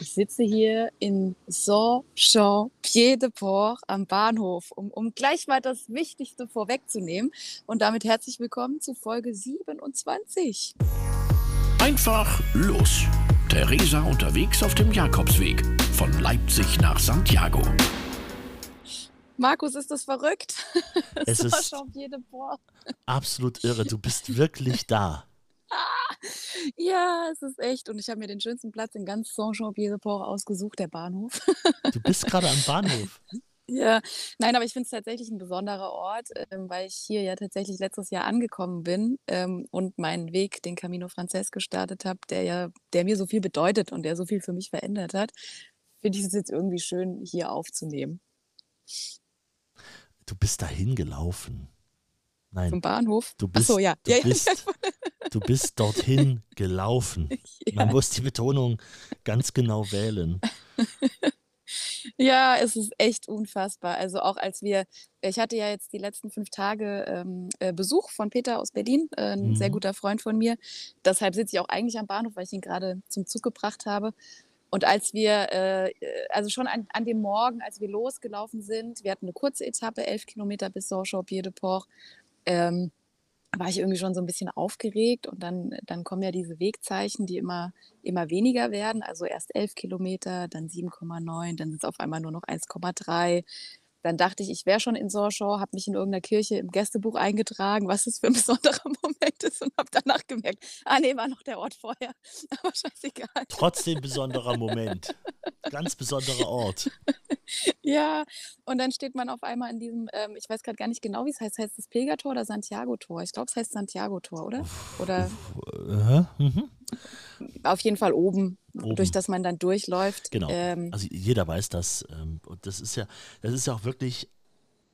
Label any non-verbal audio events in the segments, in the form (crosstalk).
Ich sitze hier in Saint-Jean-Pied-de-Port am Bahnhof, um, um gleich mal das Wichtigste vorwegzunehmen. Und damit herzlich willkommen zu Folge 27. Einfach los. Theresa unterwegs auf dem Jakobsweg von Leipzig nach Santiago. Markus, ist das verrückt? Es (laughs) ist absolut irre. Du bist wirklich da. (laughs) Ja, es ist echt. Und ich habe mir den schönsten Platz in ganz Saint-Jean-Pied-de-Port ausgesucht, der Bahnhof. Du bist gerade am Bahnhof. (laughs) Ja, nein, aber ich finde es tatsächlich ein besonderer Ort, ähm, weil ich hier ja tatsächlich letztes Jahr angekommen bin ähm, und meinen Weg, den Camino Frances gestartet habe, der ja, der mir so viel bedeutet und der so viel für mich verändert hat, finde ich es jetzt irgendwie schön, hier aufzunehmen. Du bist dahin gelaufen. Nein. Zum Bahnhof? Du bist, Ach so, ja. Du, ja, bist, du bist dorthin (laughs) gelaufen. ja. Man muss die Betonung ganz genau wählen. (laughs) Ja, es ist echt unfassbar. Also auch als wir, ich hatte ja jetzt die letzten fünf Tage ähm, äh, Besuch von Peter aus Berlin, äh, ein mhm. sehr guter Freund von mir. Deshalb sitze ich auch eigentlich am Bahnhof, weil ich ihn gerade zum Zug gebracht habe. Und als wir, äh, also schon an, an, dem Morgen, als wir losgelaufen sind, wir hatten eine kurze Etappe, elf Kilometer bis Saint-Jean-Pied-de-Port, ähm, war ich irgendwie schon so ein bisschen aufgeregt und dann, dann kommen ja diese Wegzeichen, die immer, immer weniger werden. Also erst 11 Kilometer, dann 7,9, dann sind es auf einmal nur noch 1,3. Dann dachte ich, ich wäre schon in Sorshaw, habe mich in irgendeiner Kirche im Gästebuch eingetragen, was es für ein (laughs) besonderer Moment ist und habe danach gemerkt, ah nee, war noch der Ort vorher. (laughs) Aber scheißegal. Trotzdem besonderer Moment. Ganz besonderer Ort. Ja, und dann steht man auf einmal in diesem, ähm, ich weiß gerade gar nicht genau, wie es heißt, heißt es Pilgertor oder Santiago-Tor? Ich glaube, es heißt Santiago-Tor, oder? Oder? Äh, mhm. Auf jeden Fall oben, oben, durch das man dann durchläuft. Genau. Ähm, also jeder weiß das. Ähm, und das ist ja, das ist ja auch wirklich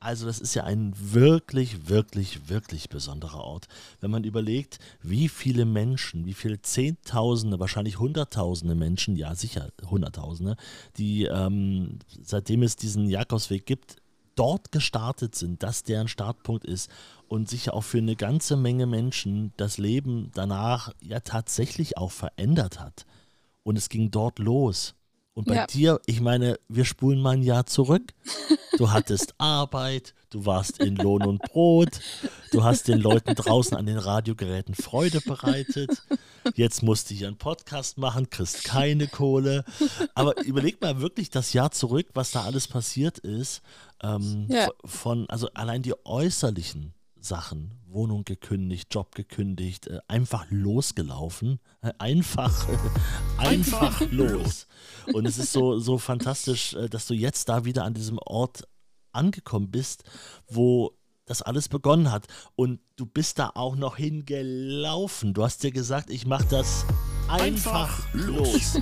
also das ist ja ein wirklich, wirklich, wirklich besonderer Ort. Wenn man überlegt, wie viele Menschen, wie viele Zehntausende, wahrscheinlich Hunderttausende Menschen, ja sicher Hunderttausende, die ähm, seitdem es diesen Jakobsweg gibt, dort gestartet sind, dass deren Startpunkt ist und sich auch für eine ganze Menge Menschen das Leben danach ja tatsächlich auch verändert hat. Und es ging dort los. Und bei ja. dir, ich meine, wir spulen mal ein Jahr zurück. Du (laughs) hattest Arbeit, du warst in Lohn und Brot, du hast den Leuten draußen an den Radiogeräten Freude bereitet. Jetzt musst du hier einen Podcast machen, kriegst keine Kohle. Aber überleg mal wirklich das Jahr zurück, was da alles passiert ist. Ähm, ja. Von, also allein die äußerlichen Sachen. Wohnung gekündigt, Job gekündigt, äh, einfach losgelaufen. Äh, einfach, (laughs) einfach los. Und es ist so, so (laughs) fantastisch, äh, dass du jetzt da wieder an diesem Ort angekommen bist, wo das alles begonnen hat. Und du bist da auch noch hingelaufen. Du hast dir gesagt, ich mache das einfach, einfach los.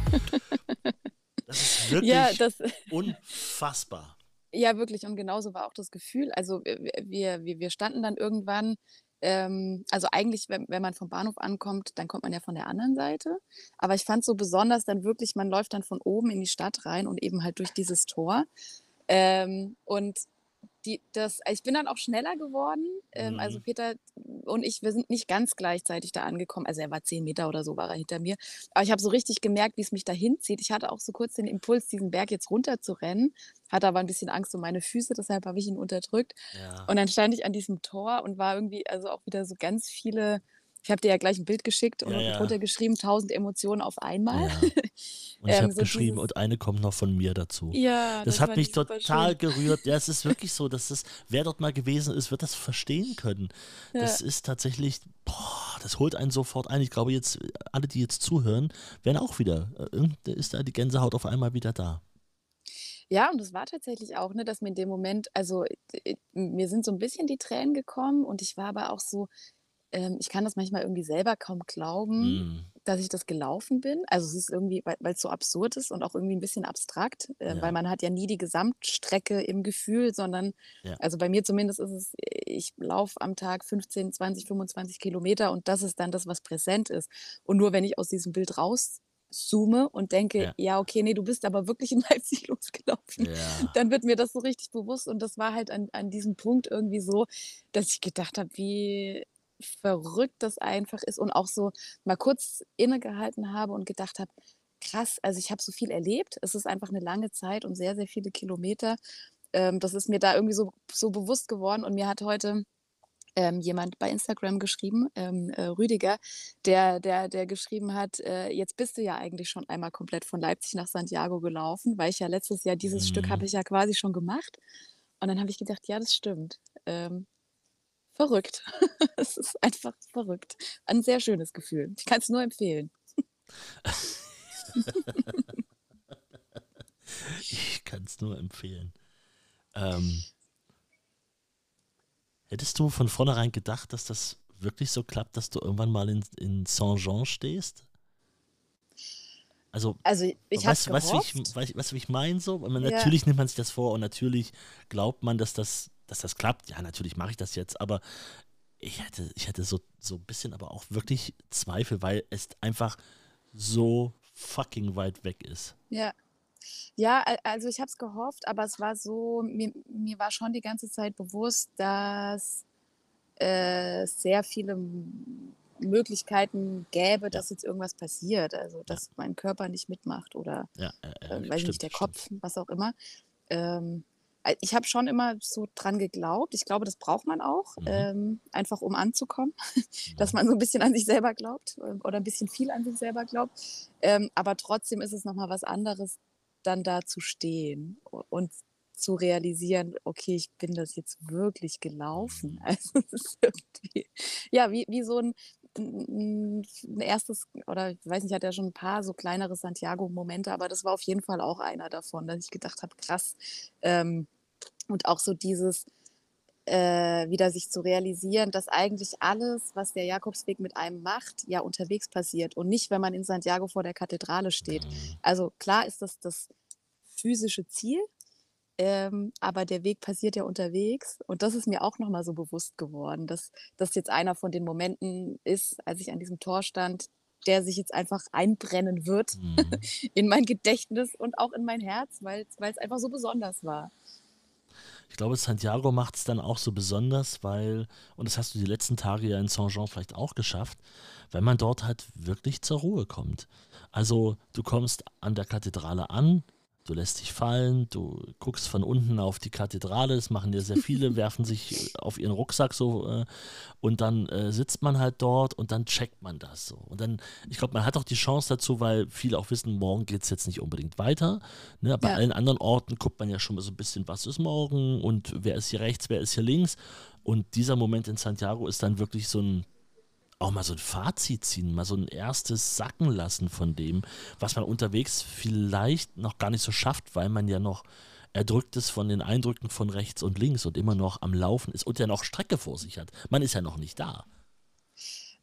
Das ist wirklich ja, das unfassbar. Ja, wirklich. Und genauso war auch das Gefühl. Also wir, wir, wir standen dann irgendwann, ähm, also eigentlich, wenn, wenn man vom Bahnhof ankommt, dann kommt man ja von der anderen Seite. Aber ich fand so besonders dann wirklich, man läuft dann von oben in die Stadt rein und eben halt durch dieses Tor. Ähm, und die, das, ich bin dann auch schneller geworden. Ähm, also mhm. Peter und ich, wir sind nicht ganz gleichzeitig da angekommen. Also er war zehn Meter oder so, war er hinter mir. Aber ich habe so richtig gemerkt, wie es mich dahin zieht. Ich hatte auch so kurz den Impuls, diesen Berg jetzt runter zu rennen, hatte aber ein bisschen Angst um meine Füße, deshalb habe ich ihn unterdrückt. Ja. Und dann stand ich an diesem Tor und war irgendwie, also auch wieder so ganz viele ich habe dir ja gleich ein Bild geschickt und ja, ja. drunter geschrieben, tausend Emotionen auf einmal. Ja. Und ich (laughs) ähm, habe so geschrieben, und eine kommt noch von mir dazu. Ja, das, das hat mich total schön. gerührt. Ja, es ist (laughs) wirklich so, dass es, wer dort mal gewesen ist, wird das verstehen können. Das ist tatsächlich, boah, das holt einen sofort ein. Ich glaube, jetzt, alle, die jetzt zuhören, werden auch wieder, äh, ist da die Gänsehaut auf einmal wieder da. Ja, und das war tatsächlich auch, ne, dass mir in dem Moment, also mir sind so ein bisschen die Tränen gekommen und ich war aber auch so, ähm, ich kann das manchmal irgendwie selber kaum glauben, mm. dass ich das gelaufen bin. Also es ist irgendwie, weil es so absurd ist und auch irgendwie ein bisschen abstrakt, äh, ja. weil man hat ja nie die Gesamtstrecke im Gefühl, sondern, ja. also bei mir zumindest ist es, ich laufe am Tag 15, 20, 25 Kilometer und das ist dann das, was präsent ist. Und nur wenn ich aus diesem Bild raus zoome und denke, ja. ja. okay, nee, du bist aber wirklich in (laughs) Leipzig losgelaufen, ja. dann wird mir das so richtig bewusst. Und das war halt an, an diesem Punkt irgendwie so, dass ich gedacht habe, wie verrückt das einfach ist und auch so mal kurz innegehalten habe und gedacht habe, krass, also ich habe so viel erlebt. Es ist einfach eine lange Zeit und sehr, sehr viele Kilometer. Ähm, das ist mir da irgendwie so, so bewusst geworden und mir hat heute ähm, jemand bei Instagram geschrieben, ähm, äh, Rüdiger, der, der, der geschrieben hat, äh, jetzt bist du ja eigentlich schon einmal komplett von Leipzig nach Santiago gelaufen, weil ich ja letztes Jahr dieses Stück habe Mhm. ich ja quasi schon gemacht. Und dann habe ich gedacht, ja, das stimmt. Ähm, verrückt. (laughs) Es ist einfach verrückt. Ein sehr schönes Gefühl. Ich kann es nur empfehlen. Ich kann es nur empfehlen. Ähm, hättest du von vornherein gedacht, dass das wirklich so klappt, dass du irgendwann mal in, in Saint-Jean stehst? Also, Also ich habe weißt, weißt, du, wie ich, weißt, weißt du, wie ich meine? So? Man, Ja. Natürlich nimmt man sich das vor und natürlich glaubt man, dass das, dass das klappt. Ja, natürlich mache ich das jetzt, aber ich hätte, ich hätte so, so ein bisschen aber auch wirklich Zweifel, weil es einfach so fucking weit weg ist. Ja. Ja, al- also ich habe es gehofft, aber es war so, mir, mir war schon die ganze Zeit bewusst, dass äh, es sehr viele Möglichkeiten gäbe, Ja. dass jetzt irgendwas passiert. Also dass mein Körper nicht mitmacht oder Ja, äh, äh, äh, weiß stimmt, nicht, der stimmt. Kopf, was auch immer. Ähm, äh, ich habe schon immer so dran geglaubt. Ich glaube, das braucht man auch, Mhm. ähm, einfach um anzukommen, (laughs) dass man so ein bisschen an sich selber glaubt äh, oder ein bisschen viel an sich selber glaubt. Ähm, aber trotzdem ist es nochmal was anderes, dann da zu stehen und zu realisieren, okay, ich bin das jetzt wirklich gelaufen. Mhm. (laughs) Also es ist irgendwie, ja, wie, wie so ein, ein ein erstes, oder ich weiß nicht, ich hatte ja schon ein paar so kleinere Santiago-Momente, aber das war auf jeden Fall auch einer davon, dass ich gedacht habe, krass. Ähm, und auch so dieses, äh, wieder sich zu realisieren, dass eigentlich alles, was der Jakobsweg mit einem macht, ja unterwegs passiert und nicht, wenn man in Santiago vor der Kathedrale steht. Mhm. Also klar ist das das physische Ziel, ähm, aber der Weg passiert ja unterwegs und das ist mir auch nochmal so bewusst geworden, dass das jetzt einer von den Momenten ist, als ich an diesem Tor stand, der sich jetzt einfach einbrennen wird Mhm. (laughs) in mein Gedächtnis und auch in mein Herz, weil es einfach so besonders war. Ich glaube, Santiago macht es dann auch so besonders, weil, und das hast du die letzten Tage ja in Saint-Jean vielleicht auch geschafft, weil man dort halt wirklich zur Ruhe kommt. Also du kommst an der Kathedrale an, du lässt dich fallen, du guckst von unten auf die Kathedrale, das machen ja sehr viele, (laughs) werfen sich auf ihren Rucksack so äh, und dann äh, sitzt man halt dort und dann checkt man das so. Und dann, ich glaube, man hat auch die Chance dazu, weil viele auch wissen, morgen geht es jetzt nicht unbedingt weiter. Ne? Bei Ja. allen anderen Orten guckt man ja schon mal so ein bisschen, was ist morgen und wer ist hier rechts, wer ist hier links. Und dieser Moment in Santiago ist dann wirklich so ein, auch mal so ein Fazit ziehen, mal so ein erstes Sacken lassen von dem, was man unterwegs vielleicht noch gar nicht so schafft, weil man ja noch erdrückt ist von den Eindrücken von rechts und links und immer noch am Laufen ist und ja noch Strecke vor sich hat. Man ist ja noch nicht da.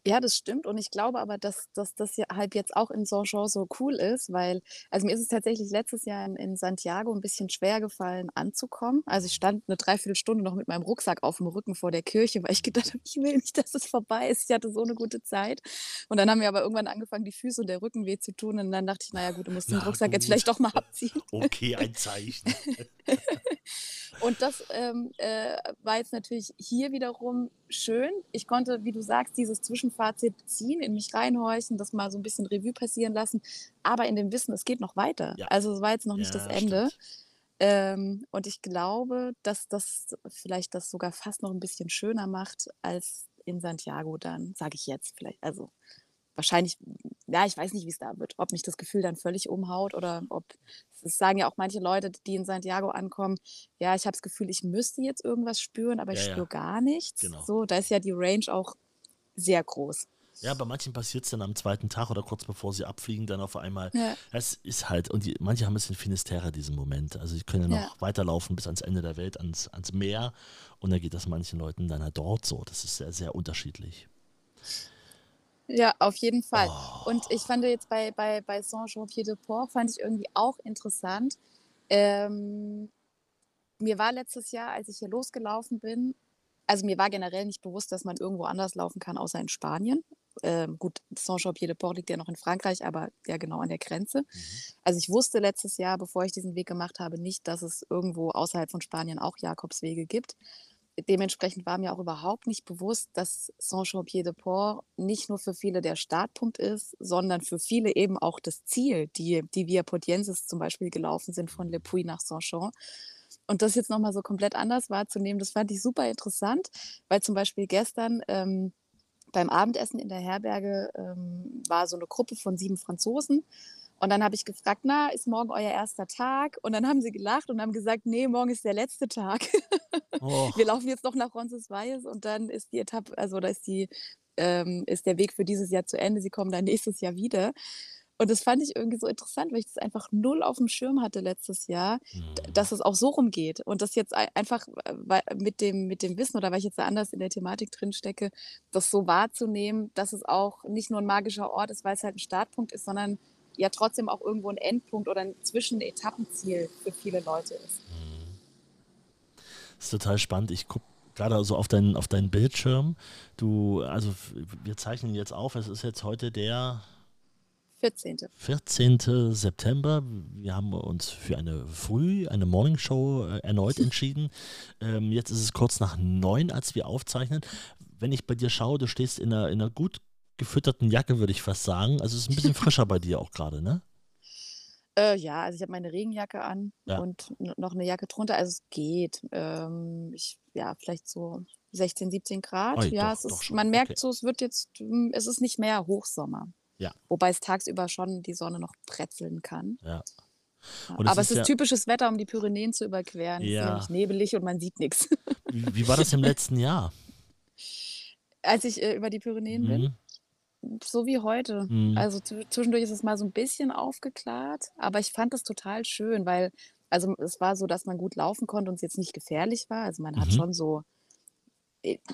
Ja, das stimmt. Und ich glaube aber, dass, dass das ja halt jetzt auch in Saint-Jean so cool ist, weil, also mir ist es tatsächlich letztes Jahr in, in Santiago ein bisschen schwer gefallen, anzukommen. Also ich stand eine Dreiviertelstunde noch mit meinem Rucksack auf dem Rücken vor der Kirche, weil ich gedacht habe, ich will nicht, dass es vorbei ist. Ich hatte so eine gute Zeit. Und dann haben mir aber irgendwann angefangen, die Füße und der Rücken weh zu tun. Und dann dachte ich, naja gut, du musst den Na Rucksack jetzt gut. vielleicht doch mal (laughs) abziehen. Okay, (laughs) ein Zeichen. Und das ähm, äh, war jetzt natürlich hier wiederum schön. Ich konnte, wie du sagst, dieses Zwischenfazit ziehen, in mich reinhorchen, das mal so ein bisschen Revue passieren lassen, aber in dem Wissen, es geht noch weiter. Ja. Also es war jetzt noch nicht Ja, das Ende. Ähm, und ich glaube, dass das vielleicht das sogar fast noch ein bisschen schöner macht als in Santiago dann, sage ich jetzt vielleicht. Also wahrscheinlich, ja, ich weiß nicht, wie es da wird, ob mich das Gefühl dann völlig umhaut oder ob, das sagen ja auch manche Leute, die in Santiago ankommen, ja, ich habe das Gefühl, ich müsste jetzt irgendwas spüren, aber ich Ja, ja. spüre gar nichts. Genau. So, da ist ja die Range auch sehr groß. Ja, bei manchen passiert es dann am zweiten Tag oder kurz bevor sie abfliegen, dann auf einmal. Ja. Das ist halt, und die, manche haben ein bisschen Finisterre diesen Moment. Also sie können ja noch Ja. weiterlaufen bis ans Ende der Welt, ans, ans Meer. Und dann geht das manchen Leuten dann halt dort so. Das ist sehr, sehr unterschiedlich. Ja, auf jeden Fall. Oh. Und ich fand jetzt bei, bei, bei Saint-Jean-Pied-de-Port, fand ich irgendwie auch interessant. Ähm, mir war letztes Jahr, als ich hier losgelaufen bin, also mir war generell nicht bewusst, dass man irgendwo anders laufen kann, außer in Spanien. Ähm, gut, Saint-Jean-Pied-de-Port liegt ja noch in Frankreich, aber ja genau an der Grenze. Mhm. Also ich wusste letztes Jahr, bevor ich diesen Weg gemacht habe, nicht, dass es irgendwo außerhalb von Spanien auch Jakobswege gibt. dementsprechend war mir auch überhaupt nicht bewusst, dass Saint-Jean-Pied-de-Port nicht nur für viele der Startpunkt ist, sondern für viele eben auch das Ziel, die, die Via Portiensis zum Beispiel gelaufen sind von Le Puy nach Saint-Jean. Und das jetzt nochmal so komplett anders wahrzunehmen, das fand ich super interessant, weil zum Beispiel gestern ähm, beim Abendessen in der Herberge ähm, war so eine Gruppe von sieben Franzosen und dann habe ich gefragt, na, ist morgen euer erster Tag? Und dann haben sie gelacht und haben gesagt, nee, morgen ist der letzte Tag. (laughs) Oh. Wir laufen jetzt noch nach Roncesvalles und dann ist die Etappe, also da ist die, ähm, ist der Weg für dieses Jahr zu Ende. Sie kommen dann nächstes Jahr wieder. Und das fand ich irgendwie so interessant, weil ich das einfach null auf dem Schirm hatte letztes Jahr, mhm. dass es auch so rumgeht. Und das jetzt einfach mit dem, mit dem Wissen oder weil ich jetzt da anders in der Thematik drin stecke, das so wahrzunehmen, dass es auch nicht nur ein magischer Ort ist, weil es halt ein Startpunkt ist, sondern ja trotzdem auch irgendwo ein Endpunkt oder ein Zwischenetappenziel für viele Leute ist. Das ist total spannend. Ich gucke gerade so auf deinen, auf deinen Bildschirm. Du, also wir zeichnen jetzt auf, es ist jetzt heute der 14. 14. September. Wir haben uns für eine Früh, eine Morningshow äh, erneut (laughs) entschieden. Ähm, jetzt ist es kurz nach neun, als wir aufzeichnen. Wenn ich bei dir schaue, du stehst in einer, in einer gut gefütterten Jacke, würde ich fast sagen. Also es ist ein bisschen (laughs) frischer bei dir auch gerade, ne? Äh, ja, also ich habe meine Regenjacke an ja. und noch eine Jacke drunter. Also es geht. Ähm, ich, ja, vielleicht so 16, 17 Grad. Oi, ja, doch, es ist, man merkt okay. so, es wird jetzt, hm, es ist nicht mehr Hochsommer. Ja. Wobei es tagsüber schon die Sonne noch pretzeln kann. Ja. Aber es ist, ist ja, typisches Wetter, um die Pyrenäen zu überqueren. Ja. Es ist nämlich nebelig und man sieht nichts. Wie, wie, war das im letzten Jahr? Als ich äh, über die Pyrenäen mhm. bin? so wie heute. Mhm. Also zwischendurch ist es mal so ein bisschen aufgeklärt, aber ich fand das total schön, weil, also es war so, dass man gut laufen konnte und es jetzt nicht gefährlich war. Also man mhm. hat schon so,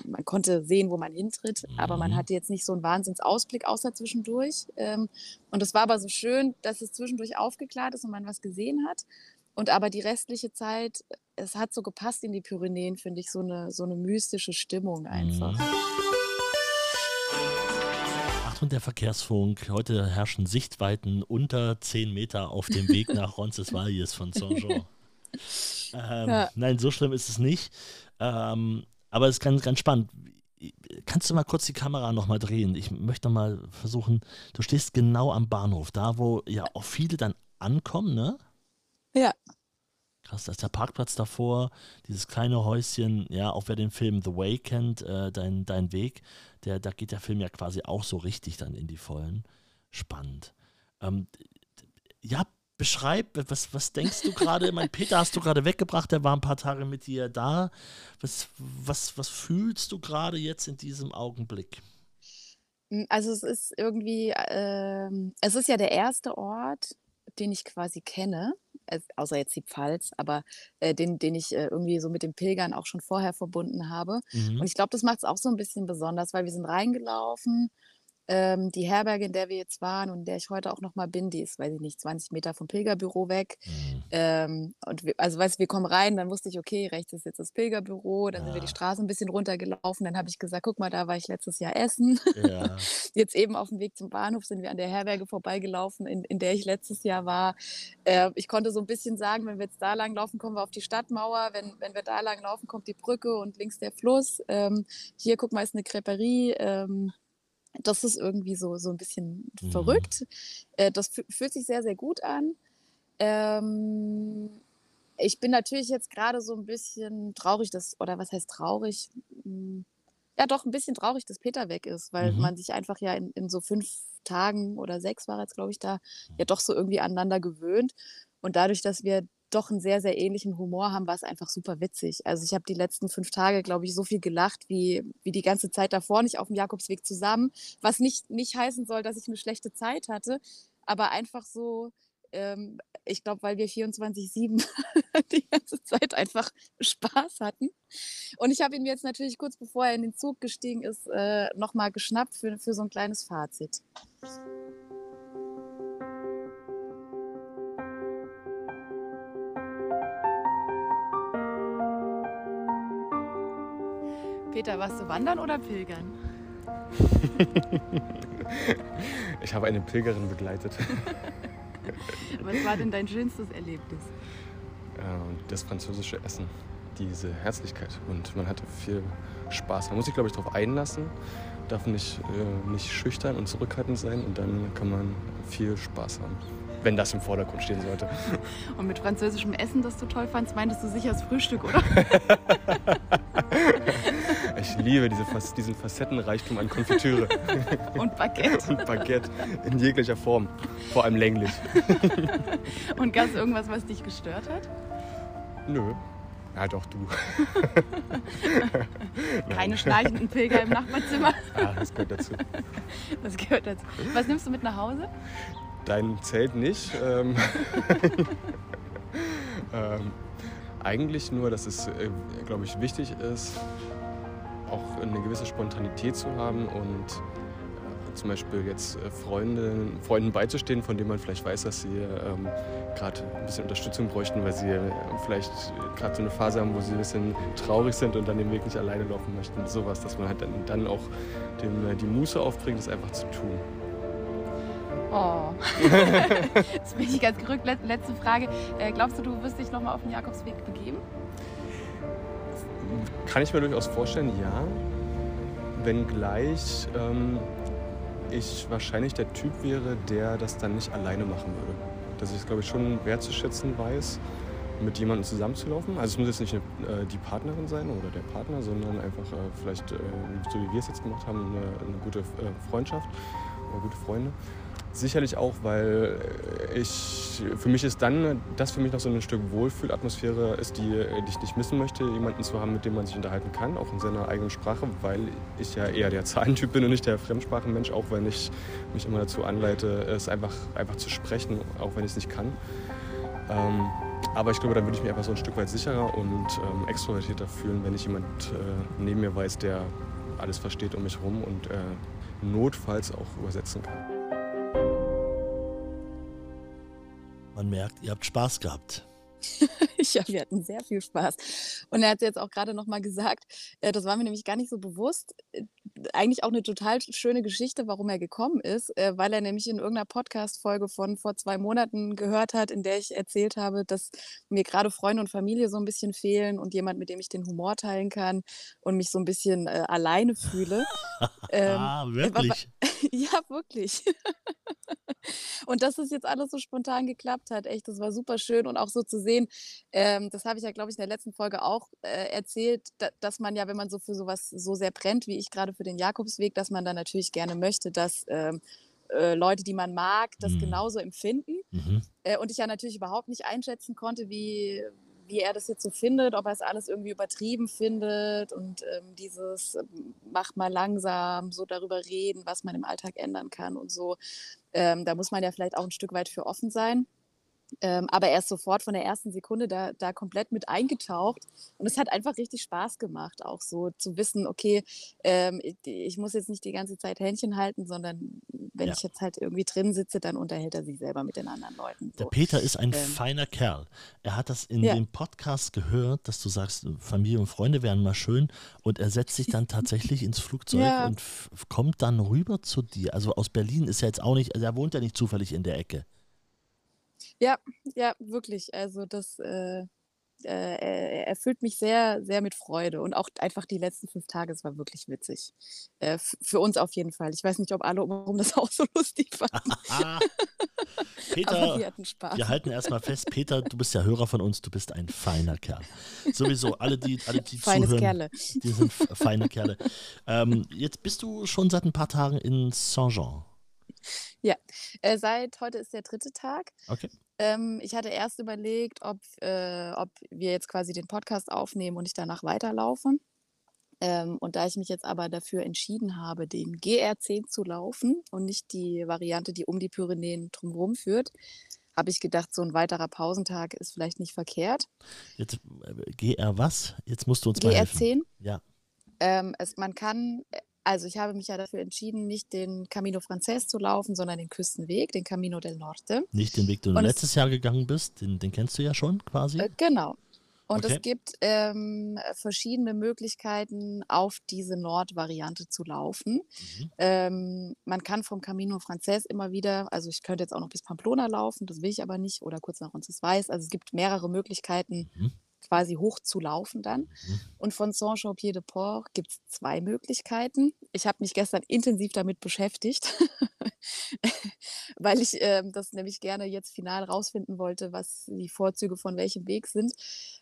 man konnte sehen, wo man hintritt, aber man mhm. hatte jetzt nicht so einen Wahnsinnsausblick außer zwischendurch. Ähm, und es war aber so schön, dass es zwischendurch aufgeklärt ist und man was gesehen hat. Und aber die restliche Zeit, es hat so gepasst in die Pyrenäen, finde ich, so eine, so eine mystische Stimmung einfach. Mhm. Achtung, der Verkehrsfunk. Heute herrschen Sichtweiten unter 10 Meter auf dem (laughs) Weg nach Roncesvalles von Saint-Jean. (laughs) ähm, ja. Nein, so schlimm ist es nicht. Ähm, aber es ist ganz, ganz spannend. Kannst du mal kurz die Kamera nochmal drehen? Ich möchte mal versuchen, du stehst genau am Bahnhof, da wo ja auch viele dann ankommen, ne? Ja. Krass, da ist der Parkplatz davor, dieses kleine Häuschen, ja, auch wer den Film The Way kennt, äh, dein, dein Weg, der, da geht der Film ja quasi auch so richtig dann in die Vollen. Spannend. Ähm, ja, beschreib, was, was denkst du gerade? mein Peter hast du gerade weggebracht, der war ein paar Tage mit dir da. Was, was, was fühlst du gerade jetzt in diesem Augenblick? Hm, also es ist irgendwie, äh, es ist ja der erste Ort, den ich quasi kenne, außer jetzt die Pfalz, aber äh, den, den ich äh, irgendwie so mit den Pilgern auch schon vorher verbunden habe. Mhm. Und ich glaube, das macht es auch so ein bisschen besonders, weil wir sind reingelaufen ähm, die Herberge, in der wir jetzt waren und in der ich heute auch noch mal bin, die ist, weiß ich nicht, 20 Meter vom Pilgerbüro weg. Mhm. Ähm, und wir, also weißt du, wir kommen rein, dann wusste ich, okay, rechts ist jetzt das Pilgerbüro, dann ja. sind wir die Straße ein bisschen runtergelaufen, dann habe ich gesagt, guck mal, da war ich letztes Jahr essen. Ja. (laughs) jetzt eben auf dem Weg zum Bahnhof sind wir an der Herberge vorbeigelaufen, in, in der ich letztes Jahr war. Äh, ich konnte so ein bisschen sagen, wenn wir jetzt da lang laufen, kommen wir auf die Stadtmauer, wenn, wenn wir da lang laufen, kommt die Brücke und links der Fluss. Ähm, hier, guck mal, ist eine Creperie. Das ist irgendwie so, so ein bisschen mhm. verrückt. Äh, das fühlt sich sehr, sehr gut an. Ähm, ich bin natürlich jetzt gerade so ein bisschen traurig, dass, oder was heißt traurig? Hm, ja, doch ein bisschen traurig, dass Peter weg ist, weil mhm. man sich einfach ja in, in so fünf Tagen oder sechs war jetzt, glaube ich, da ja doch so irgendwie aneinander gewöhnt. Und dadurch, dass wir doch einen sehr, sehr ähnlichen Humor haben, war es einfach super witzig. Also ich habe die letzten fünf Tage, glaube ich, so viel gelacht wie, wie die ganze Zeit davor, nicht auf dem Jakobsweg zusammen, was nicht, nicht heißen soll, dass ich eine schlechte Zeit hatte, aber einfach so, ähm, ich glaube, weil wir 24-7 (laughs) die ganze Zeit einfach Spaß hatten. Und ich habe ihn jetzt natürlich kurz bevor er in den Zug gestiegen ist, äh, nochmal geschnappt für, für so ein kleines Fazit. Peter, warst du wandern oder pilgern? (laughs) ich habe eine Pilgerin begleitet. (laughs) Was war denn dein schönstes Erlebnis? Ähm, das französische Essen. diese Herzlichkeit und man hatte viel Spaß. Man muss sich, glaube ich, darauf einlassen, darf nicht, äh, nicht schüchtern und zurückhaltend sein und dann kann man viel Spaß haben. Wenn das im Vordergrund stehen sollte. (laughs) Und mit französischem Essen, das du toll fandst, meintest du sicher das Frühstück, oder? Ich liebe diese, diesen Facettenreichtum an Konfitüre. (laughs) Und Baguette. Und Baguette in jeglicher Form. Vor allem länglich. (laughs) Und gab es irgendwas, was dich gestört hat? Nö. Ja, doch du. (laughs) Keine schnarchenden Pilger im Nachbarzimmer. Ah, das gehört dazu. Das gehört dazu. Was nimmst du mit nach Hause? Dein Zelt nicht. Ähm, ähm, eigentlich nur, dass es, äh, glaube ich, wichtig ist, auch eine gewisse Spontanität zu haben und zum Beispiel jetzt äh, Freunden, Freunden beizustehen, von denen man vielleicht weiß, dass sie ähm, gerade ein bisschen Unterstützung bräuchten, weil sie äh, vielleicht gerade so eine Phase haben, wo sie ein bisschen traurig sind und dann den Weg nicht alleine laufen möchten. Sowas, dass man halt dann, dann auch dem, äh, die Muße aufbringt, das einfach zu tun. Oh. (laughs) Jetzt bin ich ganz gerückt. Letzte Frage. glaubst du, du wirst dich nochmal auf den Jakobsweg begeben? Kann ich mir durchaus vorstellen, ja. Wenngleich ähm, ich wahrscheinlich der Typ wäre, der das dann nicht alleine machen würde. Dass ich es, glaube ich, schon wertzuschätzen weiß, mit jemandem zusammenzulaufen. Also es muss jetzt nicht eine, äh, die Partnerin sein oder der Partner, sondern einfach äh, vielleicht, äh, so wie wir es jetzt gemacht haben, eine, eine gute äh, Freundschaft oder gute Freunde. Sicherlich auch, weil ich, für mich ist dann, das für mich noch so ein Stück Wohlfühlatmosphäre ist, die, die ich nicht missen möchte, jemanden zu haben, mit dem man sich unterhalten kann, auch in seiner eigenen Sprache, weil ich ja eher der Zahlentyp bin und nicht der Fremdsprachenmensch, auch wenn ich mich immer dazu anleite, es einfach, einfach zu sprechen, auch wenn ich es nicht kann. Ähm, aber ich glaube, dann würde ich mich einfach so ein Stück weit sicherer und ähm, extrovertierter fühlen, wenn ich jemand äh, neben mir weiß, der alles versteht um mich herum und äh, notfalls auch übersetzen kann. Man merkt, ihr habt Spaß gehabt. (laughs) ja, wir hatten sehr viel Spaß. Und er hat jetzt auch gerade noch mal gesagt, äh, das war mir nämlich gar nicht so bewusst, eigentlich auch eine total schöne Geschichte, warum er gekommen ist, äh, weil er nämlich in irgendeiner Podcast-Folge von vor zwei Monaten gehört hat, in der ich erzählt habe, dass mir gerade Freunde und Familie so ein bisschen fehlen und jemand, mit dem ich den Humor teilen kann und mich so ein bisschen äh, alleine fühle. (laughs) ähm, ah, wirklich? (laughs) ja, wirklich. (laughs) und dass es jetzt alles so spontan geklappt hat, echt, das war super schön und auch so zu sehen, ähm, das habe ich ja, glaube ich, in der letzten Folge auch äh, erzählt, da, dass man ja, wenn man so für sowas so sehr brennt, wie ich gerade für den Jakobsweg, dass man dann natürlich gerne möchte, dass ähm, äh, Leute, die man mag, das mhm. genauso empfinden. Mhm. Äh, und ich ja natürlich überhaupt nicht einschätzen konnte, wie, wie er das jetzt so findet, ob er es alles irgendwie übertrieben findet und ähm, dieses ähm, mach mal langsam, so darüber reden, was man im Alltag ändern kann und so. Ähm, da muss man ja vielleicht auch ein Stück weit für offen sein. Ähm, aber er ist sofort von der ersten Sekunde da, da komplett mit eingetaucht. Und es hat einfach richtig Spaß gemacht, auch so zu wissen, okay, ähm, ich, ich, muss jetzt nicht die ganze Zeit Händchen halten, sondern wenn ja. ich jetzt halt irgendwie drin sitze, dann unterhält er sich selber mit den anderen Leuten. So. Der Peter ist ein ähm, feiner Kerl. Er hat das in ja. dem Podcast gehört, dass du sagst, Familie und Freunde wären mal schön. Und er setzt sich dann tatsächlich ins Flugzeug ja. und kommt dann rüber zu dir. Also aus Berlin ist er jetzt auch nicht, also er wohnt ja nicht zufällig in der Ecke. Ja, ja, wirklich. Also das äh, äh, erfüllt mich sehr, sehr mit Freude. Und auch einfach die letzten fünf Tage, es war wirklich witzig. Äh, für uns auf jeden Fall. Ich weiß nicht, ob alle umherum das (laughs) auch so lustig fanden. (laughs) Peter, wir, wir halten erstmal fest, Peter, du bist ja Hörer von uns, du bist ein feiner Kerl. Sowieso, alle, die, alle, die Feines zuhören, Kerle. die sind feine Kerle. Ähm, jetzt bist du schon seit ein paar Tagen in Saint-Jean. Ja, äh, seit heute ist der dritte Tag. Okay. Ähm, ich hatte erst überlegt, ob, äh, ob wir jetzt quasi den Podcast aufnehmen und ich danach weiterlaufe. Ähm, und da ich mich jetzt aber dafür entschieden habe, den GR10 zu laufen und nicht die Variante, die um die Pyrenäen drumherum führt, habe ich gedacht, so ein weiterer Pausentag ist vielleicht nicht verkehrt. Jetzt äh, GR was? Jetzt musst du uns mal GR10? helfen. Ja. Ähm, es, man kann äh, also ich habe mich ja dafür entschieden, nicht den Camino Frances zu laufen, sondern den Küstenweg, den Camino del Norte. Nicht den Weg, den du letztes Jahr gegangen bist, den, den kennst du ja schon quasi. Äh, genau. Und okay. es gibt ähm, verschiedene Möglichkeiten, auf diese Nordvariante zu laufen. Mhm. Ähm, man kann vom Camino Frances immer wieder, also ich könnte jetzt auch noch bis Pamplona laufen, das will ich aber nicht, oder kurz nach Roncesvalles. Also es gibt mehrere Möglichkeiten, mhm. Quasi hoch zu laufen dann. Mhm. Und von Saint-Jean-Pied-de-Port gibt es zwei Möglichkeiten. Ich habe mich gestern intensiv damit beschäftigt, (laughs) weil ich ähm, das nämlich gerne jetzt final rausfinden wollte, was die Vorzüge von welchem Weg sind.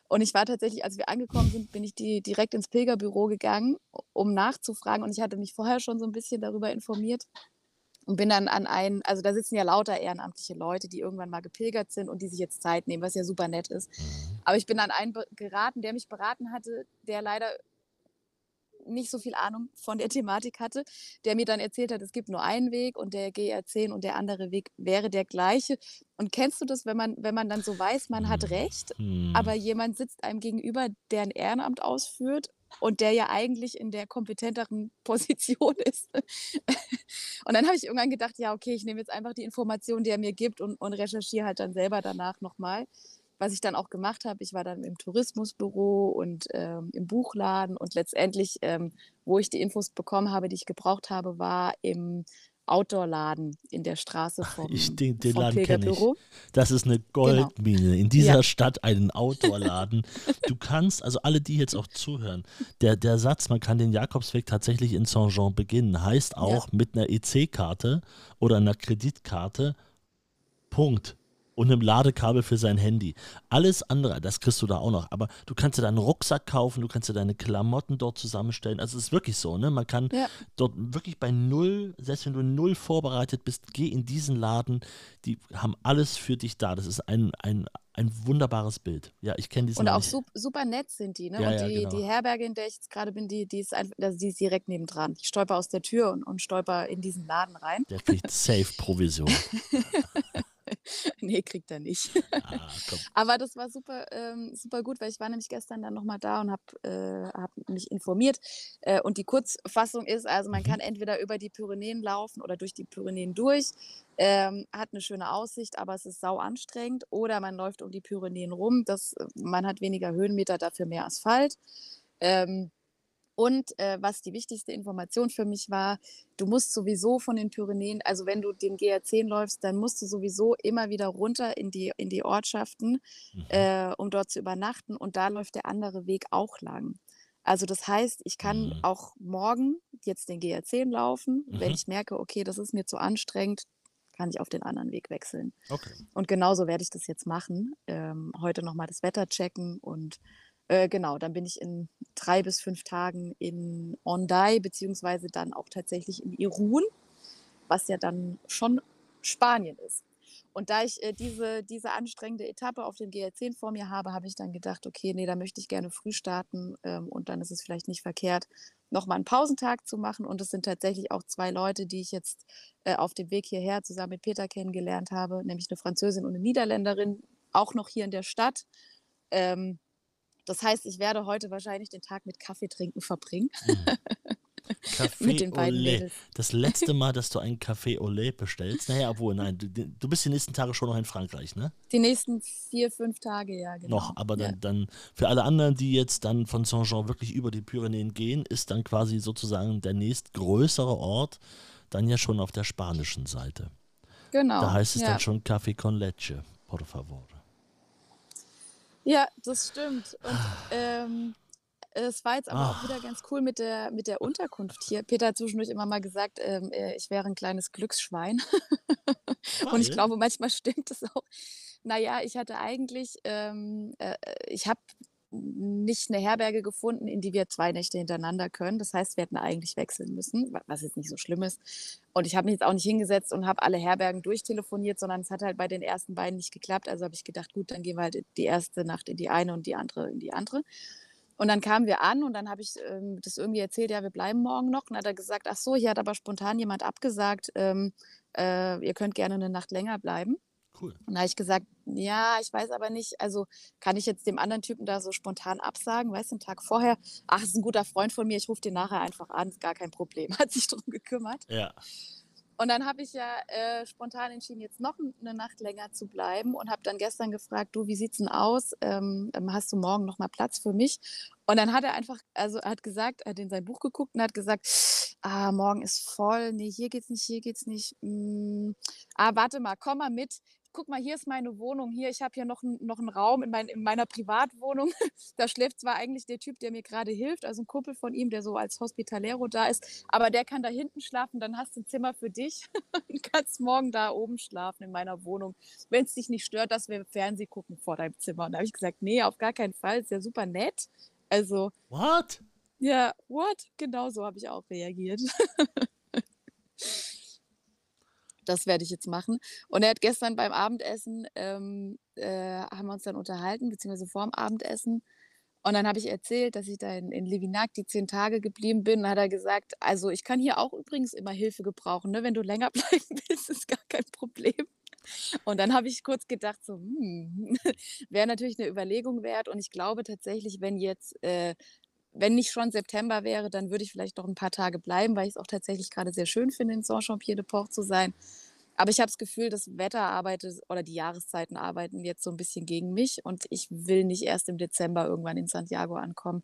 Und ich war tatsächlich, als wir angekommen sind, bin ich die direkt ins Pilgerbüro gegangen, um nachzufragen. Und ich hatte mich vorher schon so ein bisschen darüber informiert und bin dann an einen, also da sitzen ja lauter ehrenamtliche Leute, die irgendwann mal gepilgert sind und die sich jetzt Zeit nehmen, was ja super nett ist. Mhm. Aber ich bin an einen geraten, der mich beraten hatte, der leider nicht so viel Ahnung von der Thematik hatte, der mir dann erzählt hat, es gibt nur einen Weg und der GR10 und der andere Weg wäre der gleiche. Und kennst du das, wenn man, wenn man dann so weiß, man hat recht, Mhm. aber jemand sitzt einem gegenüber, der ein Ehrenamt ausführt und der ja eigentlich in der kompetenteren (laughs) Position ist. und dann habe ich irgendwann gedacht, ja, okay, ich nehme jetzt einfach die Information, die er mir gibt und, und recherchiere halt dann selber danach nochmal. Was ich dann auch gemacht habe, ich war dann im Tourismusbüro und ähm, im Buchladen und letztendlich, ähm, wo ich die Infos bekommen habe, die ich gebraucht habe, war im Outdoor-Laden in der Straße vom, Ich, den, den vom Laden kenne ich. Das ist eine Genau. Goldmine. In dieser Ja. Stadt einen Outdoor-Laden. Du kannst, also alle, die jetzt auch zuhören, der, der Satz, man kann den Jakobsweg tatsächlich in Saint-Jean beginnen, heißt auch mit einer EC-Karte oder einer Kreditkarte. Punkt. Und einem Ladekabel für sein Handy. Alles andere, das kriegst du da auch noch. Aber du kannst dir deinen Rucksack kaufen, du kannst dir deine Klamotten dort zusammenstellen. Also es ist wirklich so, ne? Man kann Ja. dort wirklich bei null, selbst wenn du null vorbereitet bist, geh in diesen Laden. Die haben alles für dich da. Das ist ein, ein, ein wunderbares Bild. Ja, ich kenne diesen Und auch sup super nett sind die. Ne? Ja, und ja, die, genau. die Herberge, in der ich jetzt gerade bin, die, die, ist einfach, also die ist direkt nebendran. Ich stolper aus der Tür und, und stolper in diesen Laden rein. Der kriegt (laughs) Safe Provision. (laughs) (laughs) nee, kriegt er nicht. Ah. (laughs) Aber das war super, ähm, super gut, weil ich war nämlich gestern dann nochmal da und habe äh, hab mich informiert. Äh, und die Kurzfassung ist, also man Mhm. kann entweder über die Pyrenäen laufen oder durch die Pyrenäen durch. Ähm, hat eine schöne Aussicht, aber es ist sau anstrengend. Oder man läuft um die Pyrenäen rum. Das, man hat weniger Höhenmeter, dafür mehr Asphalt. Ähm, und äh, was die wichtigste Information für mich war, du musst sowieso von den Pyrenäen, also wenn du den GR10 läufst, dann musst du sowieso immer wieder runter in die, in die Ortschaften, Mhm. äh, um dort zu übernachten. Und da läuft der andere Weg auch lang. Also das heißt, ich kann Mhm. auch morgen jetzt den GR10 laufen. Wenn Mhm. ich merke, okay, das ist mir zu anstrengend, kann ich auf den anderen Weg wechseln. Okay. Und genauso werde ich das jetzt machen. Ähm, heute nochmal das Wetter checken und äh, genau, dann bin ich in drei bis fünf Tagen in Ondai, beziehungsweise dann auch tatsächlich in Irun, was ja dann schon Spanien ist. Und da ich äh, diese, diese anstrengende Etappe auf dem GR10 vor mir habe, habe ich dann gedacht, okay, nee, da möchte ich gerne früh starten ähm, und dann ist es vielleicht nicht verkehrt, nochmal einen Pausentag zu machen. Und es sind tatsächlich auch zwei Leute, die ich jetzt äh, auf dem Weg hierher zusammen mit Peter kennengelernt habe, nämlich eine Französin und eine Niederländerin, auch noch hier in der Stadt. Ähm, das heißt, ich werde heute wahrscheinlich den Tag mit Kaffee trinken verbringen. Café (laughs) Mit den beiden Olé. Mädels. Das letzte Mal, dass du einen Café Olé bestellst. Naja, obwohl, nein, du, du bist die nächsten Tage schon noch in Frankreich, ne? Die nächsten vier, fünf Tage, ja, genau. Noch, aber dann, ja. dann für alle anderen, die jetzt dann von Saint-Jean wirklich über die Pyrenäen gehen, ist dann quasi sozusagen der nächstgrößere Ort dann ja schon auf der spanischen Seite. Genau. Da heißt es ja. dann schon Café con leche, por favor. Ja, das stimmt. Und ähm, es war jetzt aber Ah. auch wieder ganz cool mit der, mit der Unterkunft hier. Peter hat zwischendurch immer mal gesagt, ähm, äh, ich wäre ein kleines Glücksschwein. (laughs) Und ich glaube, manchmal stimmt es auch. Naja, ich hatte eigentlich, ähm, äh, ich habe nicht eine Herberge gefunden, in die wir zwei Nächte hintereinander können. Das heißt, wir hätten eigentlich wechseln müssen, wa- was jetzt nicht so schlimm ist. Und ich habe mich jetzt auch nicht hingesetzt und habe alle Herbergen durchtelefoniert, sondern es hat halt bei den ersten beiden nicht geklappt. Also habe ich gedacht, gut, dann gehen wir halt die erste Nacht in die eine und die andere in die andere. Und dann kamen wir an und dann habe ich ähm, das irgendwie erzählt, ja, wir bleiben morgen noch. Und dann hat er gesagt, ach so, hier hat aber spontan jemand abgesagt, ähm, äh, ihr könnt gerne eine Nacht länger bleiben. Cool. Und da habe ich gesagt, ja, ich weiß aber nicht, also kann ich jetzt dem anderen Typen da so spontan absagen, weißt du, einen Tag vorher, ach, ist ein guter Freund von mir, ich rufe den nachher einfach an, ist gar kein Problem, (laughs) hat sich drum gekümmert. Ja. Und dann habe ich ja äh, spontan entschieden, jetzt noch eine Nacht länger zu bleiben und habe dann gestern gefragt, du, wie sieht's denn aus? Ähm, ähm, hast du morgen noch mal Platz für mich? Und dann hat er einfach, also er hat gesagt, er hat in sein Buch geguckt und hat gesagt, ah, morgen ist voll, nee, hier geht's nicht, hier geht's nicht. Mm, ah, warte mal, komm mal mit. Guck mal, hier ist meine Wohnung, hier, ich habe hier noch, noch einen Raum in, mein, in meiner Privatwohnung. (laughs) da schläft zwar eigentlich der Typ, der mir gerade hilft, also ein Kumpel von ihm, der so als Hospitalero da ist, aber der kann da hinten schlafen, dann hast du ein Zimmer für dich (laughs) und kannst morgen da oben schlafen in meiner Wohnung. Wenn es dich nicht stört, dass wir Fernseh gucken vor deinem Zimmer. Und da habe ich gesagt, nee, auf gar keinen Fall, ist ja super nett. Also. What? Ja, what? Genau so habe ich auch reagiert. (laughs) das werde ich jetzt machen. Und er hat gestern beim Abendessen, ähm, äh, haben wir uns dann unterhalten, beziehungsweise vorm Abendessen. Und dann habe ich erzählt, dass ich da in, in Levinak die zehn Tage geblieben bin. Und hat er gesagt, also ich kann hier auch übrigens immer Hilfe gebrauchen. Ne? Wenn du länger (laughs) bleiben willst, ist gar kein Problem. Und dann habe ich kurz gedacht, so, hm, (laughs) wäre natürlich eine Überlegung wert. Und ich glaube tatsächlich, wenn jetzt äh, wenn nicht schon September wäre, dann würde ich vielleicht noch ein paar Tage bleiben, weil ich es auch tatsächlich gerade sehr schön finde, in Saint-Champier-de-Port zu sein. Aber ich habe das Gefühl, das Wetter arbeitet oder die Jahreszeiten arbeiten jetzt so ein bisschen gegen mich und ich will nicht erst im Dezember irgendwann in Santiago ankommen.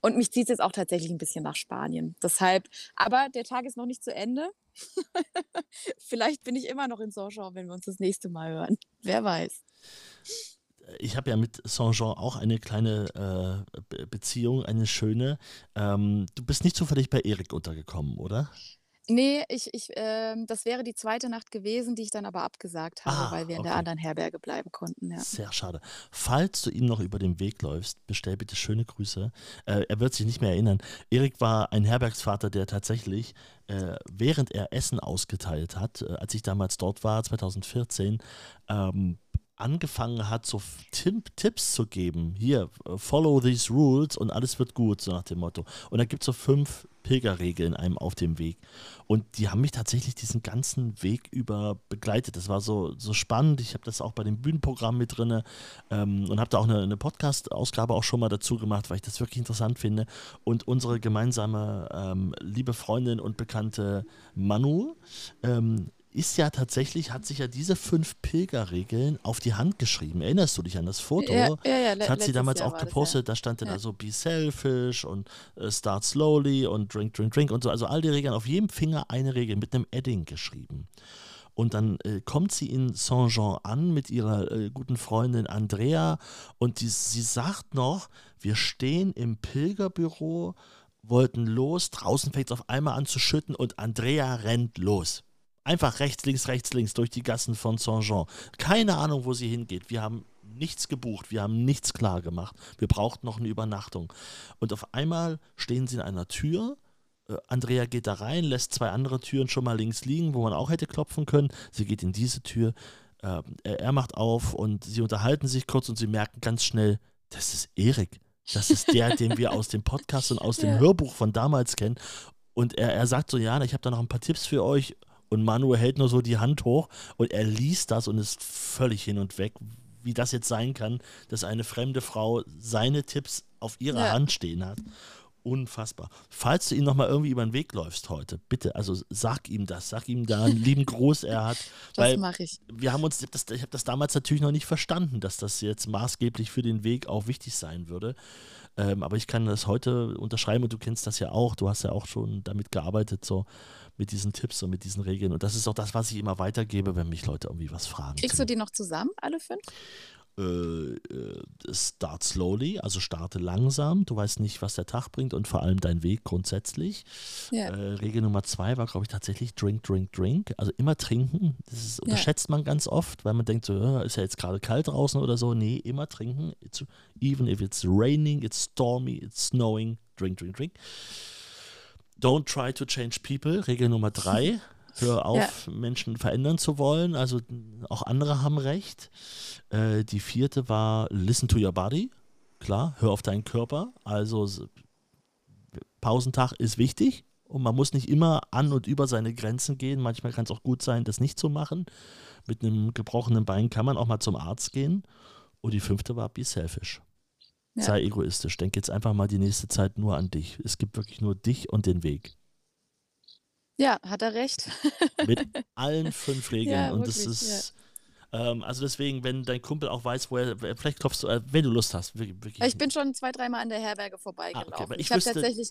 Und mich zieht es jetzt auch tatsächlich ein bisschen nach Spanien. Deshalb, aber der Tag ist noch nicht zu Ende. (laughs) Vielleicht bin ich immer noch in Saint-Jean, wenn wir uns das nächste Mal hören. Wer weiß ich habe ja mit Saint-Jean auch eine kleine äh, Beziehung, eine schöne. Ähm, du bist nicht zufällig bei Erik untergekommen, oder? Nee, ich, ich, ähm, das wäre die zweite Nacht gewesen, die ich dann aber abgesagt habe, Ah, weil wir in okay. der anderen Herberge bleiben konnten. Ja. Sehr schade. Falls du ihm noch über den Weg läufst, bestell bitte schöne Grüße. Äh, er wird sich nicht mehr erinnern. Erik war ein Herbergsvater, der tatsächlich, äh, während er Essen ausgeteilt hat, äh, als ich damals dort war, 2014, ähm, angefangen hat, so Tim Tipps zu geben. Hier, äh, follow these rules und alles wird gut, so nach dem Motto. Und da gibt es so fünf Pilgerregeln einem auf dem Weg. Und die haben mich tatsächlich diesen ganzen Weg über begleitet. Das war so, so spannend. Ich habe das auch bei dem Bühnenprogramm mit drin ähm, und habe da auch eine, eine Podcast-Ausgabe auch schon mal dazu gemacht, weil ich das wirklich interessant finde. Und unsere gemeinsame ähm, liebe Freundin und bekannte Manu ähm, ist ja tatsächlich, hat sich ja diese fünf Pilgerregeln auf die Hand geschrieben. Erinnerst du dich an das Foto? Ja, ja, ja, das hat sie damals Jahr auch war das, gepostet. ja. Da stand dann Ja. also Be Selfish und äh, Start Slowly und Drink, Drink, Drink und so. Also all die Regeln, auf jedem Finger eine Regel mit einem Edding geschrieben. Und dann äh, kommt sie in Saint-Jean an mit ihrer äh, guten Freundin Andrea und die, sie sagt noch, wir stehen im Pilgerbüro, wollten los, draußen fängt es auf einmal an zu schütten und Andrea rennt los. Einfach rechts, links, rechts, links durch die Gassen von Saint-Jean. Keine Ahnung, wo sie hingeht. Wir haben nichts gebucht, wir haben nichts klar gemacht. Wir brauchten noch eine Übernachtung. Und auf einmal stehen sie in einer Tür. Äh, Andrea geht da rein, lässt zwei andere Türen schon mal links liegen, wo man auch hätte klopfen können. Sie geht in diese Tür. Äh, er, er macht auf und sie unterhalten sich kurz und sie merken ganz schnell, das ist Erik. Das ist der, den wir aus dem Podcast und aus dem (laughs) Ja. Hörbuch von damals kennen. Und er, er sagt so, ja, ich habe da noch ein paar Tipps für euch. Und Manu hält nur so die Hand hoch und er liest das und ist völlig hin und weg, wie das jetzt sein kann, dass eine fremde Frau seine Tipps auf ihrer Ja. Hand stehen hat. Unfassbar. Falls du ihm nochmal irgendwie über den Weg läufst heute, bitte, also sag ihm das, sag ihm da einen lieben Gruß er hat. (laughs) Das mache ich. wir haben uns, das, ich habe das damals natürlich noch nicht verstanden, dass das jetzt maßgeblich für den Weg auch wichtig sein würde. Ähm, aber ich kann das heute unterschreiben und du kennst das ja auch. Du hast ja auch schon damit gearbeitet, so mit diesen Tipps und mit diesen Regeln. Und das ist auch das, was ich immer weitergebe, wenn mich Leute irgendwie was fragen. Kriegst du die noch zusammen, alle fünf? Äh, äh, start slowly, also starte langsam. Du weißt nicht, was der Tag bringt und vor allem dein Weg grundsätzlich. Ja. Äh, Regel Nummer zwei war, glaube ich, tatsächlich drink, drink, drink. Also immer trinken. Das ist, Ja. unterschätzt man ganz oft, weil man denkt, so, ja, ist ja jetzt gerade kalt draußen oder so. Nee, immer trinken. It's, even if it's raining, it's stormy, it's snowing, drink, drink, drink. Don't try to change people. Regel Nummer drei. (laughs) Hör auf, Menschen verändern zu wollen. Also auch andere haben recht. Äh, die vierte war Listen to your body. Klar, hör auf deinen Körper. Also Pausentag ist wichtig und man muss nicht immer an und über seine Grenzen gehen. Manchmal kann es auch gut sein, das nicht zu machen. Mit einem gebrochenen Bein kann man auch mal zum Arzt gehen. Und die fünfte war Be selfish. Ja. Sei egoistisch. Denk jetzt einfach mal die nächste Zeit nur an dich. Es gibt wirklich nur dich und den Weg. Ja, hat er recht. Mit (laughs) allen fünf Regeln. Ja, und das wirklich, ist. Ähm, also deswegen, wenn dein Kumpel auch weiß, wo er, vielleicht klopfst du, äh, wenn du Lust hast, wirklich. wirklich Ich bin schon zwei, dreimal an der Herberge vorbeigelaufen. Ah, okay, ich ich habe tatsächlich,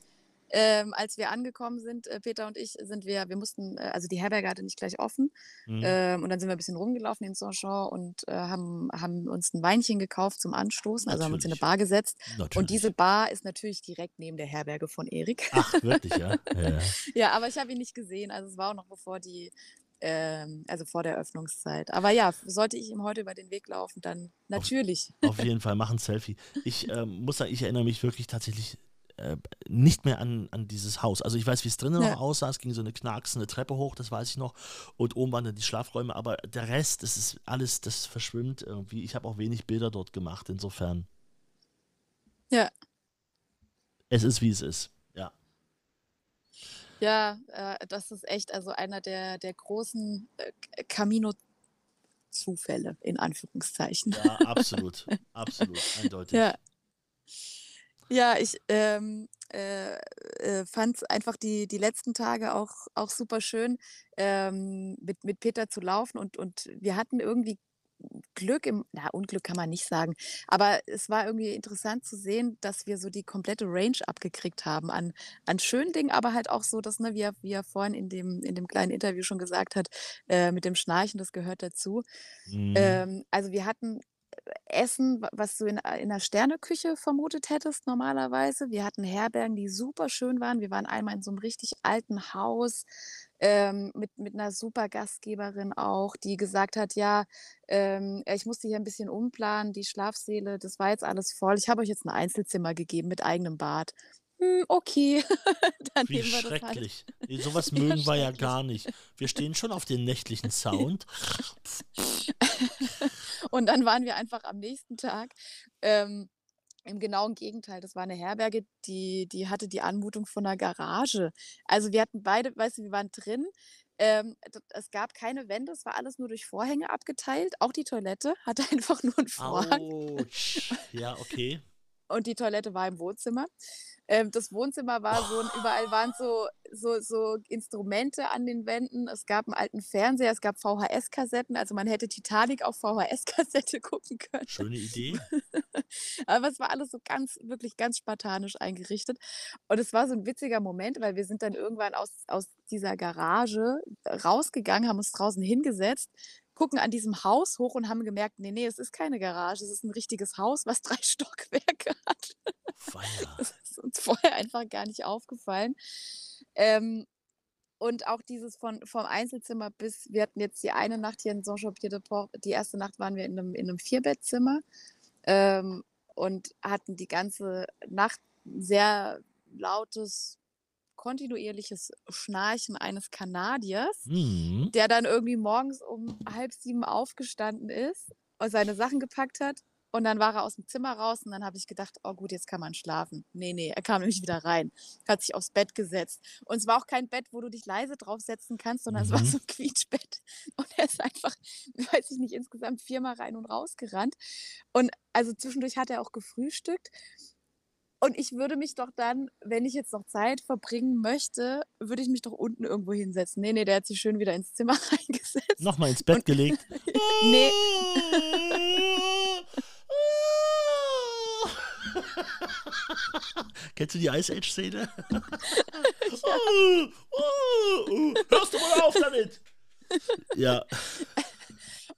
ähm, als wir angekommen sind, äh, Peter und ich, sind wir, wir mussten, äh, also die Herberge hatte nicht gleich offen. Mhm. Ähm, und dann sind wir ein bisschen rumgelaufen in Saint-Jean und äh, haben, haben uns ein Weinchen gekauft zum Anstoßen, also haben uns in eine Natürlich. Bar gesetzt. Natürlich. Und diese Bar ist natürlich direkt neben der Herberge von Erik. Ach, wirklich, (laughs) ja? ja. Ja, aber ich habe ihn nicht gesehen. Also es war auch noch bevor die, ähm, also vor der Öffnungszeit. Aber ja, sollte ich ihm heute über den Weg laufen, dann natürlich. Auf jeden (laughs) Fall, mach ein Selfie. Ich ähm, muss sagen, ich erinnere mich wirklich tatsächlich äh, nicht mehr an, an dieses Haus. Also ich weiß, wie es drinnen Ja. noch aussah. Es ging so eine knacksende Treppe hoch, das weiß ich noch. Und oben waren dann die Schlafräume. Aber der Rest, das ist alles, das verschwimmt irgendwie. Ich habe auch wenig Bilder dort gemacht. Insofern, Ja, es ist, wie es ist. Ja. ja, äh, das ist echt also einer der, der großen äh, Camino-Zufälle, in Anführungszeichen. Ja, absolut. absolut. (laughs) Eindeutig. Ja. Ja, ich ähm, äh, äh, fand einfach die, die letzten Tage auch, auch super schön, ähm, mit, mit Peter zu laufen und, und wir hatten irgendwie Glück im, na, Unglück kann man nicht sagen, aber es war irgendwie interessant zu sehen, dass wir so die komplette Range abgekriegt haben an, an schönen Dingen, aber halt auch so, dass, ne, wie er, wie er vorhin in dem, in dem kleinen Interview schon gesagt hat, äh, mit dem Schnarchen, das gehört dazu. Mhm. Ähm, also wir hatten Essen, wa- was du in, a- in einer Sterneküche vermutet hättest normalerweise. Wir hatten Herbergen, die super schön waren. Wir waren einmal in so einem richtig alten Haus ähm, mit, mit einer super Gastgeberin auch, die gesagt hat, ja, ähm, ich musste hier ein bisschen umplanen, die Schlafsäle, das war jetzt alles voll. Ich habe euch jetzt ein Einzelzimmer gegeben mit eigenem Bad. Hm, okay, (laughs) dann Wie nehmen wir das halt. schrecklich. Nee, sowas (laughs) Ja, mögen wir ja gar nicht. Wir stehen schon auf den nächtlichen (laughs) Sound. Und dann waren wir einfach am nächsten Tag ähm, im genauen Gegenteil. Das war eine Herberge, die, die hatte die Anmutung von einer Garage. Also wir hatten beide, weißt du, wir waren drin. Ähm, es gab keine Wände, es war alles nur durch Vorhänge abgeteilt. Auch die Toilette hatte (laughs) einfach nur einen Vorhang. Autsch. Ja, okay. Und die Toilette war im Wohnzimmer. Ähm, das Wohnzimmer war so, und überall waren so, so, so Instrumente an den Wänden. Es gab einen alten Fernseher, es gab VHS-Kassetten. Also man hätte Titanic auf VHS-Kassette (laughs) gucken können. Schöne Idee. (laughs) Aber es war alles so ganz, wirklich ganz spartanisch eingerichtet. Und es war so ein witziger Moment, weil wir sind dann irgendwann aus, aus dieser Garage rausgegangen, haben uns draußen hingesetzt, gucken an diesem Haus hoch und haben gemerkt, nee, nee, es ist keine Garage, es ist ein richtiges Haus, was (laughs) drei Stockwerke hat. Feier. Das ist uns vorher einfach gar nicht aufgefallen. Ähm, und auch dieses von, vom Einzelzimmer bis, wir hatten jetzt die eine Nacht hier in Saint-Jean-Pied-de-Port, die erste Nacht waren wir in einem, in einem Vierbettzimmer ähm, und hatten die ganze Nacht sehr lautes, kontinuierliches Schnarchen eines Kanadiers, Hm. der dann irgendwie morgens um halb sieben aufgestanden ist und seine Sachen gepackt hat. Und dann war er aus dem Zimmer raus und dann habe ich gedacht, oh gut, jetzt kann man schlafen. Nee, nee, er kam (laughs) nämlich wieder rein, hat sich aufs Bett gesetzt. Und es war auch kein Bett, wo du dich leise draufsetzen kannst, sondern es war Mhm. so ein Quietschbett. (laughs) Und er ist einfach, (laughs) weiß ich nicht, insgesamt viermal rein und raus gerannt. Und also zwischendurch hat er auch gefrühstückt. Und ich würde mich doch dann, wenn ich jetzt noch Zeit verbringen möchte, würde ich mich doch unten irgendwo hinsetzen. Nee, nee, der hat sich schön wieder ins Zimmer (laughs) reingesetzt. Nochmal ins Bett Und- gelegt. (laughs) Nee. (laughs) Kennst du die Ice Age-Szene? Hörst du mal auf damit? Ja,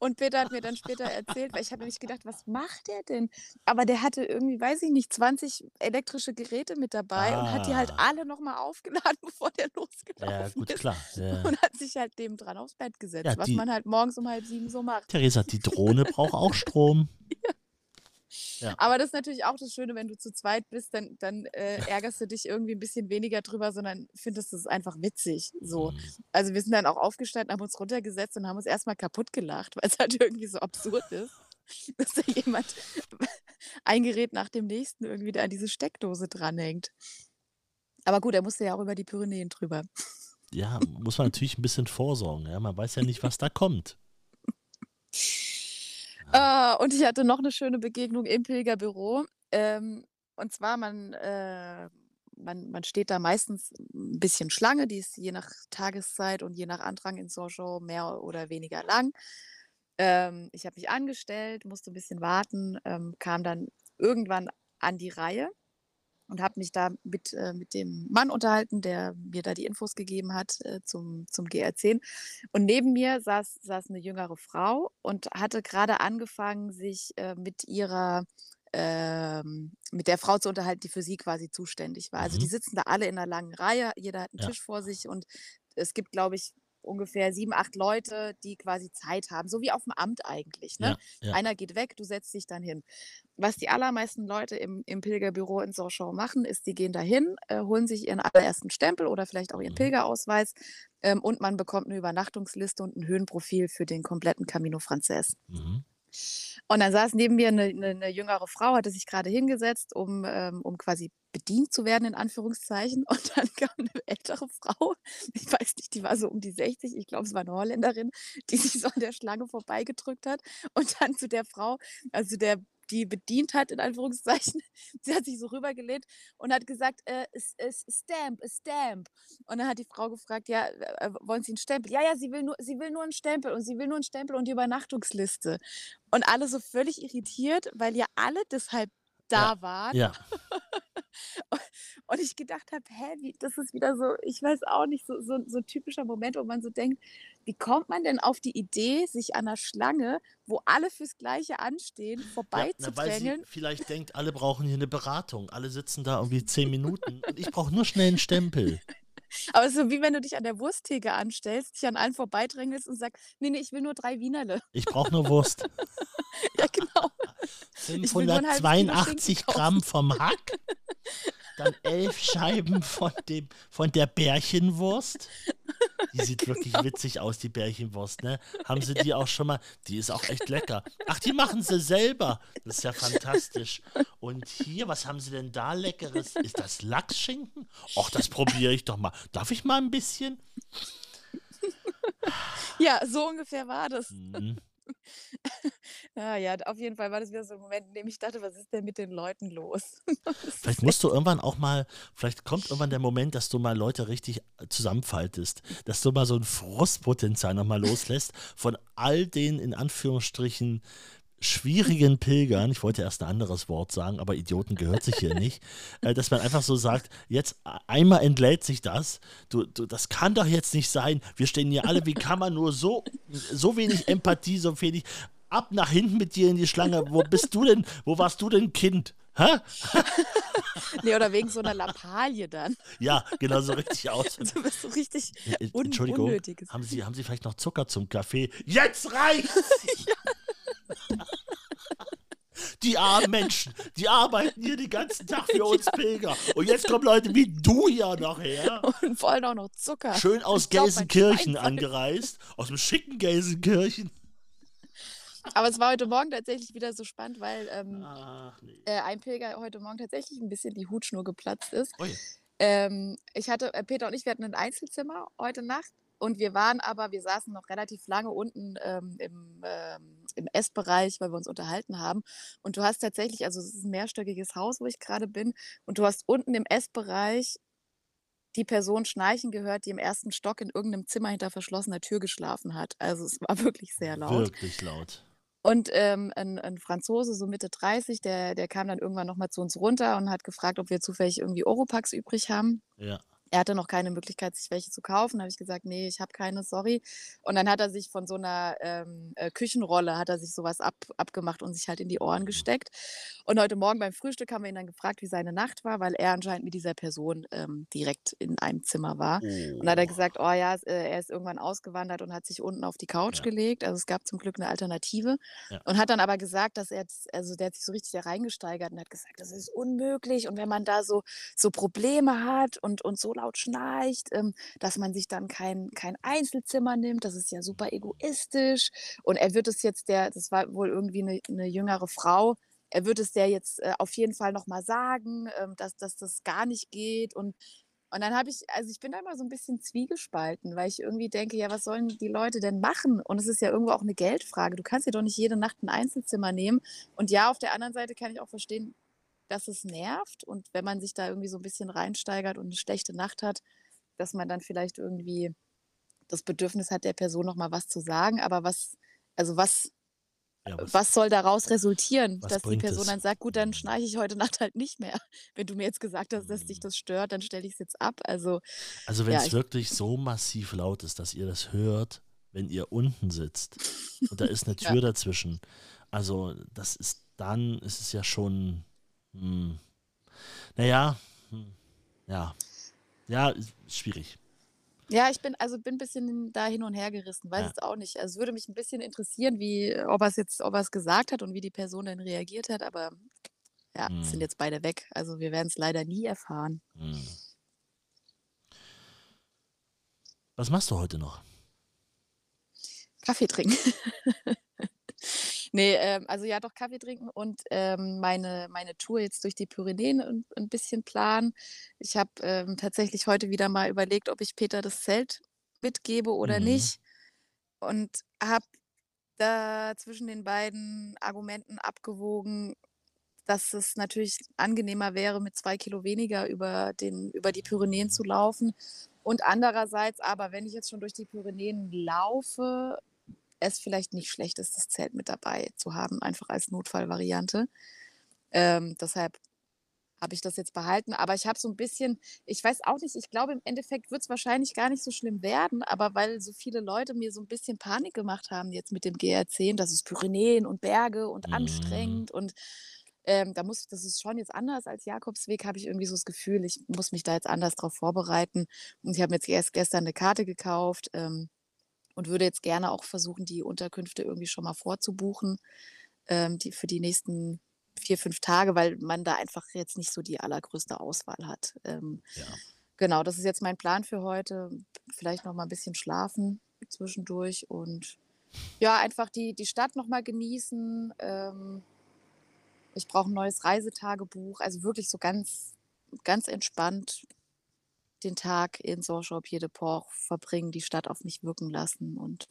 Und Peter hat mir dann später erzählt, weil ich habe nämlich gedacht, was macht der denn? Aber der hatte irgendwie, weiß ich nicht, 20 elektrische Geräte mit dabei und hat die halt Ah. alle nochmal aufgeladen, (laughs) bevor der ja, losgelaufen gut, ist. klar. Ja. Und hat sich halt dem dran aufs Bett gesetzt, Ja, was man halt morgens um halb sieben so macht. Theresa, die Drohne braucht auch Strom. (laughs) Aber das ist natürlich auch das Schöne, wenn du zu zweit bist, dann, dann äh, ärgerst du dich irgendwie ein bisschen weniger drüber, sondern findest es einfach witzig. So. Hm. Also wir sind dann auch aufgestanden, haben uns runtergesetzt und haben uns erstmal kaputt gelacht, (laughs) weil es halt irgendwie so absurd ist, (laughs) dass da jemand (laughs) ein Gerät nach dem nächsten irgendwie da an diese Steckdose dranhängt. Aber gut, er musste ja auch über die Pyrenäen drüber. Ja, muss man natürlich ein bisschen vorsorgen. Ja? Man weiß ja nicht, was da kommt. Ah, und ich hatte noch eine schöne Begegnung im Pilgerbüro. Ähm, und zwar, man, äh, man, man steht da meistens ein bisschen Schlange, die ist je nach Tageszeit und je nach Andrang in Sochaux mehr oder weniger lang. Ähm, ich habe mich angestellt, musste ein bisschen warten, ähm, kam dann irgendwann an die Reihe. Und habe mich da mit, äh, mit dem Mann unterhalten, der mir da die Infos gegeben hat äh, zum, zum GR10. Und neben mir saß, saß eine jüngere Frau und hatte gerade angefangen, sich äh, mit ihrer ähm, mit der Frau zu unterhalten, die für sie quasi zuständig war. Also die Mhm. sitzen da alle in einer langen Reihe, jeder hat einen Ja. Tisch vor sich und es gibt, glaube ich, ungefähr sieben, acht Leute, die quasi Zeit haben, so wie auf dem Amt eigentlich. Ne? Ja, ja. Einer geht weg, du setzt dich dann hin. Was die allermeisten Leute im, im Pilgerbüro in Sochaux machen, ist, die gehen dahin, äh, holen sich ihren allerersten Stempel oder vielleicht auch ihren Mhm. Pilgerausweis ähm, und man bekommt eine Übernachtungsliste und ein Höhenprofil für den kompletten Camino Frances. Mhm. Und dann saß neben mir eine, eine, eine jüngere Frau, hatte sich gerade hingesetzt, um, ähm, um quasi bedient zu werden, in Anführungszeichen. (laughs) Und dann kam eine ältere Frau, ich weiß nicht, die war so um die 60, ich glaube, es war eine Holländerin, die sich so an der Schlange vorbeigedrückt hat. Und dann zu der Frau, also der die bedient hat, in Anführungszeichen, (laughs) sie hat sich so rübergelehnt und hat gesagt, äh, es, es, Stamp, a Stamp. Und dann hat die Frau gefragt, ja, wollen Sie einen Stempel? Ja, ja, sie will, nur, sie will nur einen Stempel und sie will nur einen Stempel und die Übernachtungsliste. Und alle so völlig irritiert, weil ja alle deshalb da waren. Ja, (laughs) Und ich gedacht habe, hä, wie, das ist wieder so, ich weiß auch nicht, so, so, so ein typischer Moment, wo man so denkt, wie kommt man denn auf die Idee, sich an der Schlange, wo alle fürs Gleiche anstehen, ja na, vorbeizudrängeln? vielleicht denkt, alle brauchen hier eine Beratung. Alle sitzen da irgendwie zehn Minuten und ich brauche nur schnell einen Stempel. Aber so wie wenn du dich an der Wursttheke anstellst, dich an allen vorbeidrängelst und sagst, nee, nee, ich will nur drei Wienerle. Ich brauche nur Wurst. (laughs) Ja, genau. Ich will nur ein halbes Kilo 582 Schinken Gramm vom Hack, dann elf Scheiben von, dem, von der Bärchenwurst. (laughs) Die sieht (laughs) wirklich witzig aus, die Bärchenwurst, ne? Haben sie die auch schon mal? Die ist auch echt lecker. Ach, die machen sie selber. Das ist ja fantastisch. Und hier, was haben sie denn da Leckeres? Ist das Lachsschinken? Och, das probiere ich doch mal. Darf ich mal ein bisschen? Ja, so ungefähr war das. Mhm. Ja, (laughs) ja, auf jeden Fall war das wieder so ein Moment, in dem ich dachte, was ist denn mit den Leuten los? (laughs) Vielleicht musst du irgendwann auch mal, vielleicht kommt irgendwann der Moment, dass du mal Leute richtig zusammenfaltest, dass du mal so ein Frustpotenzial nochmal loslässt von all den in Anführungsstrichen schwierigen Pilgern, ich wollte erst ein anderes Wort sagen, aber Idioten gehört sich hier nicht, (laughs) äh, dass man einfach so sagt, jetzt einmal entlädt sich das, du, du, das kann doch jetzt nicht sein, wir stehen hier alle, wie kann man nur so, so wenig Empathie, so wenig, ab nach hinten mit dir in die Schlange, wo bist du denn, wo warst du denn Kind? Hä? (laughs) Nee, oder wegen so einer Lappalie dann. Ja, genau so richtig (laughs) aus. Du bist so richtig Äh, un Entschuldigung, Unnötiges. haben Sie, haben Sie vielleicht noch Zucker zum Kaffee? Jetzt reicht's! Die armen Menschen, die arbeiten hier den ganzen Tag für uns Pilger. Und jetzt kommen Leute wie du hier noch her. und wollen auch noch Zucker. Schön aus glaub, Gelsenkirchen angereist. Aus dem schicken Gelsenkirchen. Aber es war heute Morgen tatsächlich wieder so spannend, weil ähm, Ach, nee. äh, ein Pilger heute Morgen tatsächlich ein bisschen die Hutschnur geplatzt ist. Ähm, ich hatte, äh, Peter und ich, wir hatten ein Einzelzimmer heute Nacht und wir waren aber, wir saßen noch relativ lange unten ähm, im, ähm, im Essbereich, weil wir uns unterhalten haben. Und du hast tatsächlich, also es ist ein mehrstöckiges Haus, wo ich gerade bin, und du hast unten im Essbereich die Person schnarchen gehört, die im ersten Stock in irgendeinem Zimmer hinter verschlossener Tür geschlafen hat. Also es war (laughs) wirklich sehr laut. Wirklich laut. Und ähm, ein, ein Franzose, so Mitte 30, der, der kam dann irgendwann nochmal zu uns runter und hat gefragt, ob wir zufällig irgendwie Oropax übrig haben. Ja. Er hatte noch keine Möglichkeit, sich welche zu kaufen. Da habe ich gesagt, nee, ich habe keine, sorry. Und dann hat er sich von so einer ähm, äh, Küchenrolle, hat er sich sowas ab, abgemacht und sich halt in die Ohren Mhm. gesteckt. Und heute Morgen beim Frühstück haben wir ihn dann gefragt, wie seine Nacht war, weil er anscheinend mit dieser Person ähm, direkt in einem Zimmer war. Und da hat er Oh. gesagt, oh ja, äh, er ist irgendwann ausgewandert und hat sich unten auf die Couch Ja. gelegt. Also es gab zum Glück eine Alternative. Ja. Und hat dann aber gesagt, dass er jetzt, also der hat sich so richtig da reingesteigert und hat gesagt, das ist unmöglich. Und wenn man da so, so Probleme hat und, und so laut schnarcht, ähm, dass man sich dann kein, kein Einzelzimmer nimmt, das ist ja super egoistisch. Und er wird es jetzt der, das war wohl irgendwie eine, eine jüngere Frau, er wird es der jetzt äh, auf jeden Fall nochmal sagen, ähm, dass, dass das gar nicht geht. Und und dann habe ich, also ich bin da immer so ein bisschen zwiegespalten, weil ich irgendwie denke, ja, was sollen die Leute denn machen? Und es ist ja irgendwo auch eine Geldfrage. Du kannst dir doch nicht jede Nacht ein Einzelzimmer nehmen. Und ja, auf der anderen Seite kann ich auch verstehen, dass es nervt. Und wenn man sich da irgendwie so ein bisschen reinsteigert und eine schlechte Nacht hat, dass man dann vielleicht irgendwie das Bedürfnis hat, der Person noch mal was zu sagen. Aber was, also was, Ja, was, was soll daraus resultieren, dass die Person es? dann sagt, gut, dann schnarche ich heute (laughs) Nacht halt nicht mehr. Wenn du mir jetzt gesagt hast, dass dich Hm. das stört, dann stelle ich es jetzt ab. Also Also wenn ja, es ich, wirklich so massiv laut ist, dass ihr das hört, wenn ihr unten sitzt und da ist eine (laughs) ja. Tür dazwischen, also das ist dann, ist es ja schon, hm, naja, hm, ja, ja, schwierig. Ja, ich bin also bin ein bisschen da hin und her gerissen, weiß Ja. jetzt auch nicht. Also es würde mich ein bisschen interessieren, wie, ob er es jetzt, ob er es gesagt hat und wie die Person dann reagiert hat, aber ja, es sind Hm, jetzt beide weg. Also wir werden es leider nie erfahren. hm. Was machst du heute noch? Kaffee trinken. (laughs) Ne, ähm, also ja, doch Kaffee trinken und, ähm, meine meine Tour jetzt durch die Pyrenäen 'n 'n bisschen planen. Ich habe, ähm, tatsächlich heute wieder mal überlegt, ob ich Peter das Zelt mitgebe oder Mhm. nicht und habe da zwischen den beiden Argumenten abgewogen, dass es natürlich angenehmer wäre, mit 2 Kilo weniger über den über die Pyrenäen zu laufen und andererseits aber, wenn ich jetzt schon durch die Pyrenäen laufe, es vielleicht nicht schlecht ist, das Zelt mit dabei zu haben, einfach als Notfallvariante. Ähm, deshalb habe ich das jetzt behalten, aber ich habe so 'n bisschen ich weiß auch nicht, ich glaube, im Endeffekt wird's wahrscheinlich gar nicht so schlimm werden, aber weil so viele Leute mir so 'n bisschen Panik gemacht haben jetzt mit dem GR10, das ist Pyrenäen und Berge und Mhm. anstrengend und, ähm, da muss das ist schon jetzt anders als Jakobsweg, habe ich irgendwie so das Gefühl, ich muss mich da jetzt anders drauf vorbereiten und ich habe mir jetzt erst gestern 'ne Karte gekauft, ähm, und würde jetzt gerne auch versuchen, die Unterkünfte irgendwie schon mal vorzubuchen, ähm, die für die nächsten 4, 5 Tage, weil man da einfach jetzt nicht so die allergrößte Auswahl hat. Ähm, Ja. genau, das ist jetzt mein Plan für heute. Vielleicht noch mal 'n bisschen schlafen zwischendurch und ja, einfach die die Stadt noch mal genießen. Ähm, ich brauche 'n neues Reisetagebuch, also wirklich so ganz ganz entspannt den Tag in Saint-Jean-Pied-de-Port verbringen, die Stadt auf mich wirken lassen und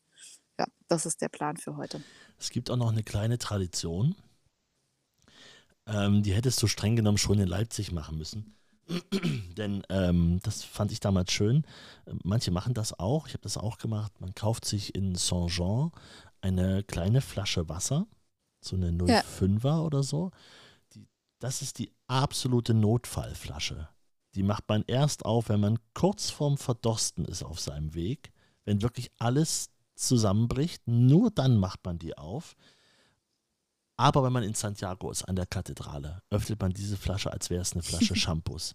ja, das ist der Plan für heute. Es gibt auch noch eine kleine Tradition. Ähm, die hättest du streng genommen schon in Leipzig machen müssen. (clears throat) Denn ähm, das fand ich damals schön. Manche machen das auch. Ich habe das auch gemacht. Man kauft sich in Saint-Jean eine kleine Flasche Wasser, so eine Ja. 05er oder so. Die, das ist die absolute Notfallflasche. Die macht man erst auf, wenn man kurz vorm Verdorsten ist auf seinem Weg. Wenn wirklich alles zusammenbricht, nur dann macht man die auf. Aber wenn man in Santiago ist, an der Kathedrale, öffnet man diese Flasche, als wäre es eine Flasche (laughs) Shampoos.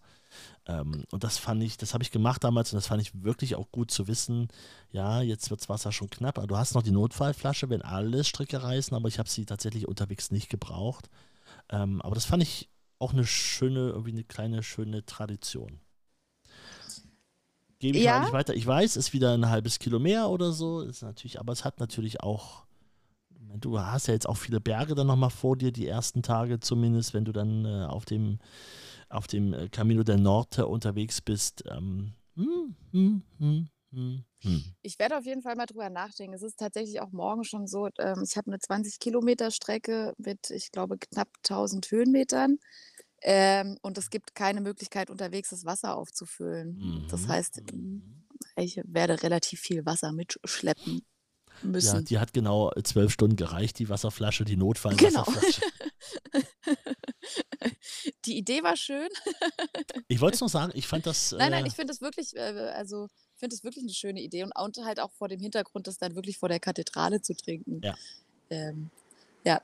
Ähm, und das fand ich, das habe ich gemacht damals und das fand ich wirklich auch gut zu wissen. Ja, jetzt wird das Wasser schon knapp. Aber du hast noch die Notfallflasche, wenn alle Stricke reißen, aber ich habe sie tatsächlich unterwegs nicht gebraucht. Ähm, aber das fand ich auch eine schöne, irgendwie eine kleine, schöne Tradition. Gebe ich ja. Ja, nicht weiter. Ich weiß, ist wieder ein halbes Kilo mehr oder so. Ist natürlich, aber es hat natürlich auch Du hast ja jetzt auch viele Berge dann nochmal vor dir, die ersten Tage zumindest, wenn du dann äh, auf dem, auf dem äh, Camino del Norte unterwegs bist. Ähm, hm, hm, hm, hm. Ich werde auf jeden Fall mal drüber nachdenken. Es ist tatsächlich auch morgen schon so, ähm, ich habe eine 20 Kilometer Strecke mit, ich glaube, knapp 1000 Höhenmetern. Ähm, und es gibt keine Möglichkeit, unterwegs das Wasser aufzufüllen. Das Mhm. heißt, ähm, ich werde relativ viel Wasser mitschleppen Ja, müssen. die hat genau äh, zwölf Stunden gereicht, die Wasserflasche, die Genau. Notfallwasserflasche. (laughs) Die Idee war schön. Ich wollte es noch sagen, ich fand das. Nein, nein, Äh, ich finde das wirklich, äh, also finde das wirklich eine schöne Idee und und halt auch vor dem Hintergrund, das dann wirklich vor der Kathedrale zu trinken. ja, Ähm, ja,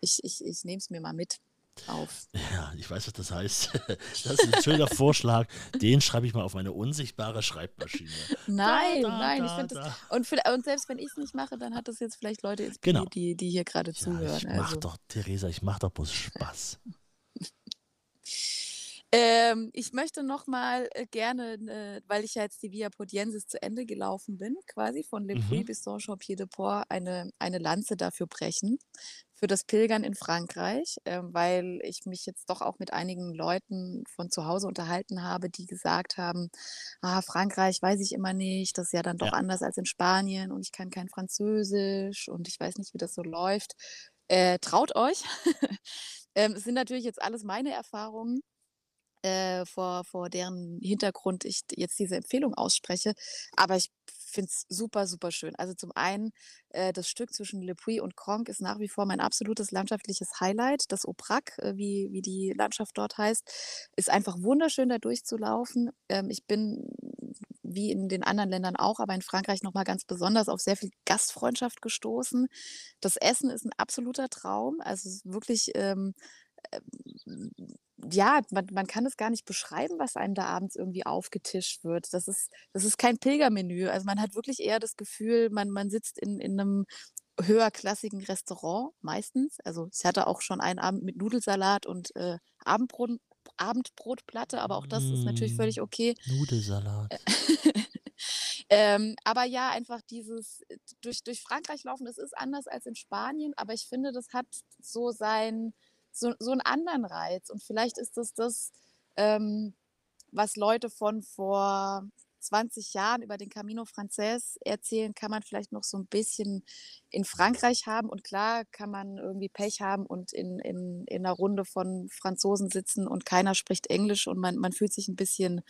ich ich ich nehme es mir mal mit auf. (laughs) ja, ich weiß, was das heißt. (laughs) Das ist ein schöner Vorschlag. Den schreibe ich mal auf meine unsichtbare Schreibmaschine. (laughs) Da, Nein, da, nein, ich da, finde das da. und viellei und selbst wenn ich's nicht mache, dann hat das jetzt vielleicht Leute Genau. inspiriert, die die hier gerade Ja, ich zuhören, mach also doch, Theresa, ich mach doch bloß Spaß. Ähm, ich möchte noch mal, äh, gerne, äh, weil ich ja jetzt die Via Portiensis zu Ende gelaufen bin, quasi von Le Puy Mhm. bis Saint-Jean-Pied-de-Port, eine eine Lanze dafür brechen, für das Pilgern in Frankreich, ähm, weil ich mich jetzt doch auch mit einigen Leuten von zu Hause unterhalten habe, die gesagt haben: „Ah, Frankreich weiß ich immer nicht, das ist ja dann doch Ja. anders als in Spanien und ich kann kein Französisch und ich weiß nicht, wie das so läuft.“ Äh, traut euch. (laughs) Ähm, es sind natürlich jetzt alles meine Erfahrungen äh, vor vor deren Hintergrund ich jetzt diese Empfehlung ausspreche. Aber ich finde es super, super schön. Also zum einen, äh, das Stück zwischen Le Puy und Groningue ist nach wie vor mein absolutes landschaftliches Highlight. Das Aubrac, äh, wie wie die Landschaft dort heißt, ist einfach wunderschön, da durchzulaufen. Ähm, ich bin wie in den anderen Ländern auch, aber in Frankreich noch mal ganz besonders auf sehr viel Gastfreundschaft gestoßen. Das Essen ist ein absoluter Traum. Also, wirklich, ähm, ja, man man kann es gar nicht beschreiben, was einem da abends irgendwie aufgetischt wird. Das ist das ist kein Pilgermenü. Also, man hat wirklich eher das Gefühl, man man sitzt in in 'nem höherklassigen Restaurant meistens. Also, ich hatte auch schon einen Abend mit Nudelsalat und, äh, Abendbrot Abendbrotplatte, aber auch das ist natürlich Mm, völlig okay. Nudelsalat. (laughs) ähm, aber ja, einfach dieses äh, durch durch Frankreich laufen, das ist anders als in Spanien, aber ich finde, das hat so sein so so 'n anderen Reiz. Und vielleicht ist das das, ähm, was Leute von vor 20 Jahren über den Camino Frances erzählen, kann man vielleicht noch so 'n bisschen in Frankreich haben. Und klar kann man irgendwie Pech haben und in in in 'ner Runde von Franzosen sitzen und keiner spricht Englisch und man man fühlt sich 'n bisschen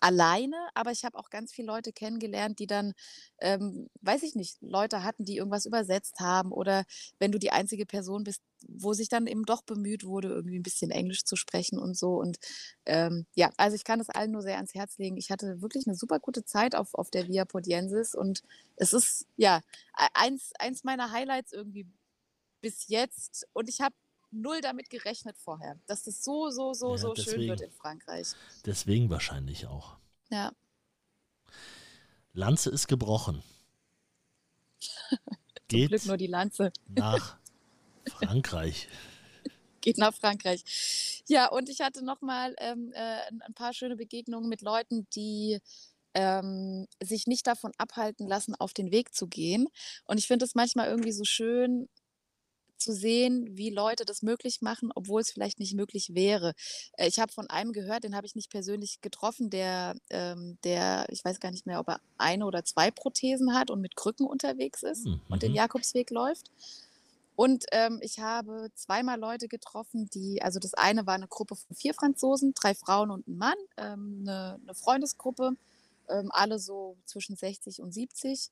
alleine, aber ich habe auch ganz viele Leute kennengelernt, die dann, ähm, weiß ich nicht, Leute hatten, die irgendwas übersetzt haben oder wenn du die einzige Person bist, wo sich dann eben doch bemüht wurde, irgendwie 'n bisschen Englisch zu sprechen und so und, ähm, ja, also, ich kann es allen nur sehr ans Herz legen. Ich hatte wirklich 'ne super gute Zeit auf auf der Via Pordiensis und es ist, ja, ei eins eins meiner Highlights irgendwie bis jetzt und ich habe null damit gerechnet vorher, dass das so, so, so, Ja, so schön wird deswegen. in Frankreich. Deswegen wahrscheinlich auch. Ja. Lanze ist gebrochen. (laughs) Zum Glück Geht nur die Lanze. nach (laughs) Frankreich. Geht nach Frankreich. Ja, und ich hatte noch mal, ähm, äh, 'n 'n paar schöne Begegnungen mit Leuten, die, ähm, sich nicht davon abhalten lassen, auf den Weg zu gehen. Und ich finde es manchmal irgendwie so schön zu sehen, wie Leute das möglich machen, obwohl es vielleicht nicht möglich wäre. Äh, ich habe von einem gehört, den habe ich nicht persönlich getroffen, der ähm, der ich weiß gar nicht mehr, ob er 1 oder 2 Prothesen hat und mit Krücken unterwegs ist Hm, und den mhm. Jakobsweg läuft. Und, ähm, ich habe zweimal Leute getroffen, die also, das eine war 'ne Gruppe von 4 Franzosen, 3 Frauen und 'n Mann, ähm, 'ne 'ne Freundesgruppe, ähm, alle so zwischen 60 und 70.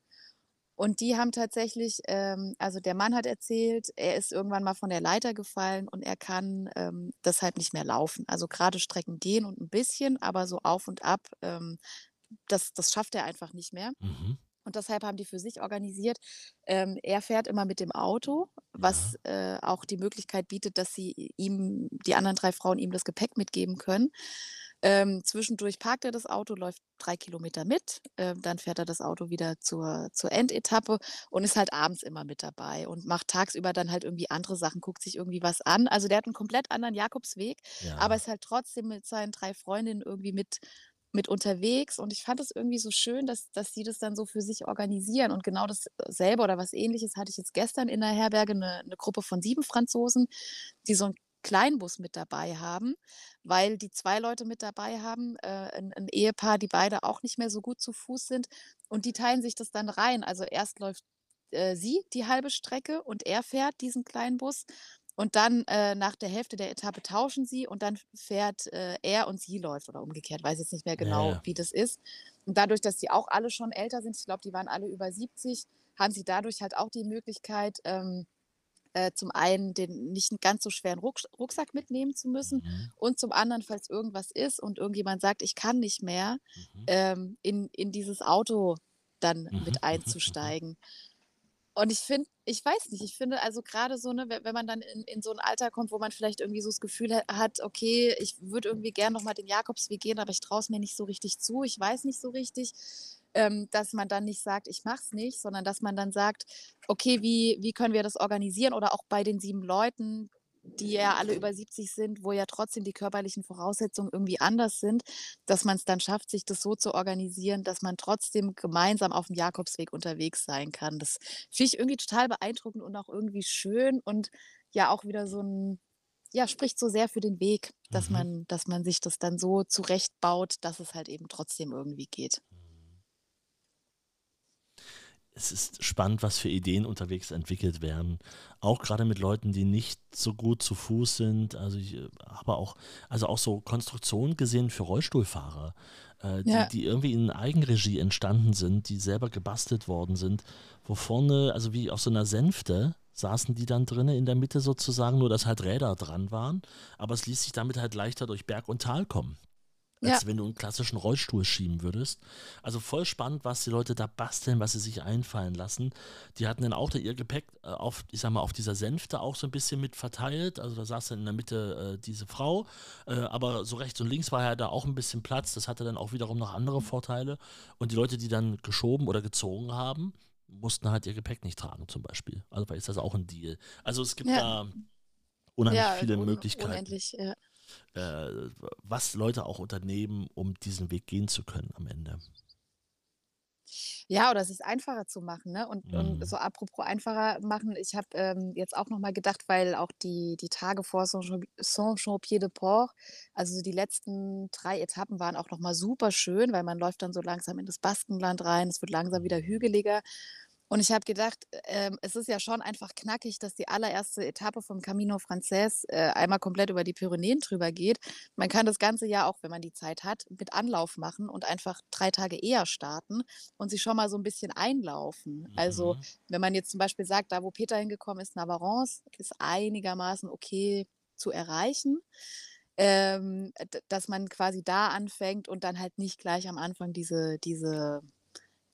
Und die haben tatsächlich ähm, also, der Mann hat erzählt, er ist irgendwann mal von der Leiter gefallen und er kann, ähm, deshalb nicht mehr laufen. Also, grade Strecken gehen und 'n bisschen, aber so auf und ab, ähm, das das schafft er einfach nicht mehr. Mhm. Und deshalb haben die für sich organisiert ähm, er fährt immer mit dem Auto, was, Ja. äh, auch die Möglichkeit bietet, dass sie ihm die anderen 3 Frauen ihm das Gepäck mitgeben können. Ähm, zwischendurch parkt er das Auto, läuft 3 Kilometer mit, ähm, dann fährt er das Auto wieder zur zur Endetappe und ist halt abends immer mit dabei und macht tagsüber dann halt irgendwie andere Sachen, guckt sich irgendwie was an. Also, der hat 'n komplett anderen Jakobsweg, aber Ja. ist halt trotzdem mit seinen 3 Freundinnen irgendwie mit mit unterwegs und ich fand das irgendwie so schön, dass dass sie das dann so für sich organisieren und genau dasselbe oder was Ähnliches hatte ich jetzt gestern in der Herberge, 'ne 'ne Gruppe von 7 Franzosen, die so 'n Kleinbus mit dabei haben, weil die 2 Leute mit dabei haben, äh, 'n 'n Ehepaar, die beide auch nicht mehr so gut zu Fuß sind und die teilen sich das dann rein. Also, erst läuft, äh, sie die halbe Strecke und er fährt diesen kleinen Bus und dann, äh, nach der Hälfte der Etappe tauschen sie und dann fährt, äh, er und sie läuft oder umgekehrt, weiß jetzt nicht mehr genau, ja. wie das ist. Und dadurch, dass die auch alle schon älter sind, ich glaube, die waren alle über 70, haben sie dadurch halt auch die Möglichkeit, ähm, äh, zum einen den nicht ganz so schweren Rucksack mitnehmen zu müssen Mhm. und zum anderen, falls irgendwas ist und irgendjemand sagt: „Ich kann nicht mehr“, Mhm. ähm, in in dieses Auto dann Mhm, mit mhm, mhm. einzusteigen. Und ich finde ich weiß nicht, ich finde also, grade so, ne, we wenn man dann in in so 'n Alter kommt, wo man vielleicht irgendwie so das Gefühl ha hat: „Okay, ich würde irgendwie gern noch mal den Jakobsweg gehen, aber ich traue es mir nicht so richtig zu, ich weiß nicht so richtig“, ähm, dass man dann nicht sagt: „Ich mache es nicht“, sondern dass man dann sagt: „Okay, wie wie können wir das organisieren?“ Oder auch bei den 7 Leuten, die ja alle über 70 sind, wo ja trotzdem die körperlichen Voraussetzungen irgendwie anders sind, dass man's dann schafft, sich das so zu organisieren, dass man trotzdem gemeinsam aufm Jakobsweg unterwegs sein kann. Das finde ich irgendwie total beeindruckend und auch irgendwie schön und ja auch wieder so 'n ja, spricht so sehr für den Weg, dass Mhm. man dass man sich das dann so zurechtbaut, dass es halt eben trotzdem irgendwie geht. Es ist spannend, was für Ideen unterwegs entwickelt werden. Auch gerade mit Leuten, die nicht so gut zu Fuß sind. Also ich äh, habe auch, also auch so Konstruktionen gesehen für Rollstuhlfahrer, äh, die, Ja. die irgendwie in Eigenregie entstanden sind, die selber gebastelt worden sind, wo vorne, also wie auf so einer Sänfte, saßen die dann drinnen in der Mitte sozusagen, nur dass halt Räder dran waren. Aber es ließ sich damit halt leichter durch Berg und Tal kommen als Ja. wenn du einen klassischen Rollstuhl schieben würdest. Also voll spannend, was die Leute da basteln, was sie sich einfallen lassen. Die hatten dann auch da ihr Gepäck äh, auf, ich sag mal, auf dieser Sänfte auch so ein bisschen mit verteilt. Also da saß dann in der Mitte äh, diese Frau, äh, aber so rechts und links war ja da auch ein bisschen Platz. Das hatte dann auch wiederum noch andere Vorteile. Und die Leute, die dann geschoben oder gezogen haben, mussten halt ihr Gepäck nicht tragen, zum Beispiel. Also ist das auch ein Deal. Also es gibt Ja. da unheimlich ja, viele un Möglichkeiten unendlich. Ja. Äh, was Leute auch unternehmen, um diesen Weg gehen zu können am Ende. Ja, oder es ist einfacher zu machen, ne? Und, Mhm. und so apropos einfacher machen, ich habe ähm, jetzt auch nochmal gedacht, weil auch die, die Tage vor Saint-Jean- Saint-Jean-Pied-de-Port, also so die letzten drei Etappen waren auch nochmal super schön, weil man läuft dann so langsam in das Baskenland rein, es wird langsam wieder hügeliger. Und ich habe gedacht, ähm, es ist ja schon einfach knackig, dass die allererste Etappe vom Camino Frances äh, einmal komplett über die Pyrenäen drüber geht. Man kann das Ganze ja auch, wenn man die Zeit hat, mit Anlauf machen und einfach drei Tage eher starten und sich schon mal so ein bisschen einlaufen. Also Mhm. wenn man jetzt zum Beispiel sagt, da wo Peter hingekommen ist, Navarance, ist einigermaßen okay zu erreichen. Ähm, dass man quasi da anfängt und dann halt nicht gleich am Anfang diese, diese,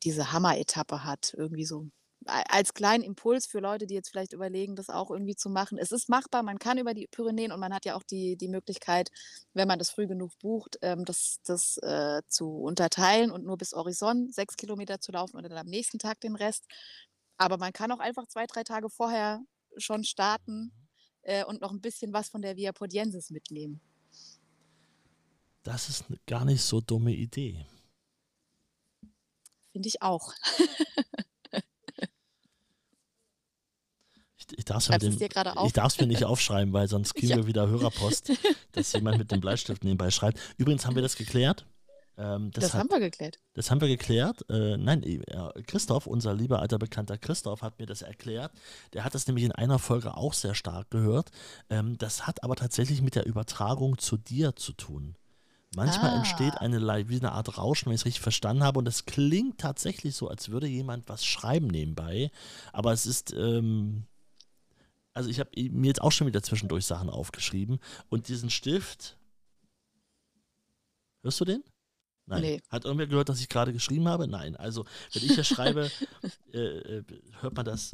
diese Hammer-Etappe hat. Irgendwie so als kleinen Impuls für Leute, die jetzt vielleicht überlegen, das auch irgendwie zu machen. Es ist machbar, man kann über die Pyrenäen und man hat ja auch die, die Möglichkeit, wenn man das früh genug bucht, ähm, das, das äh, zu unterteilen und nur bis Horizont sechs Kilometer zu laufen und dann am nächsten Tag den Rest. Aber man kann auch einfach zwei, drei Tage vorher schon starten äh, und noch ein bisschen was von der Via Podiensis mitnehmen. Das ist eine gar nicht so dumme Idee. Finde ich auch. Ich, ich darf es mir nicht aufschreiben, weil sonst (laughs) kriegen Ja. wir wieder Hörerpost, (laughs) dass jemand mit dem Bleistift nebenbei schreibt. Übrigens haben wir das geklärt. Ähm, das, Das, hat, haben wir geklärt. das haben wir geklärt. Äh, nein, äh, Christoph, unser lieber alter Bekannter Christoph, hat mir das erklärt. Der hat das nämlich in einer Folge auch sehr stark gehört. Ähm, das hat aber tatsächlich mit der Übertragung zu dir zu tun. Manchmal Ah. entsteht eine, wie eine Art Rauschen, wenn ich es richtig verstanden habe. Und es klingt tatsächlich so, als würde jemand was schreiben nebenbei. Aber es ist, ähm, also ich habe mir jetzt auch schon wieder zwischendurch Sachen aufgeschrieben. Und diesen Stift, hörst du den? Nein. Nee. Hat irgendwer gehört, dass ich gerade geschrieben habe? Nein. Also, wenn ich hier schreibe, (laughs) äh, äh, hört man das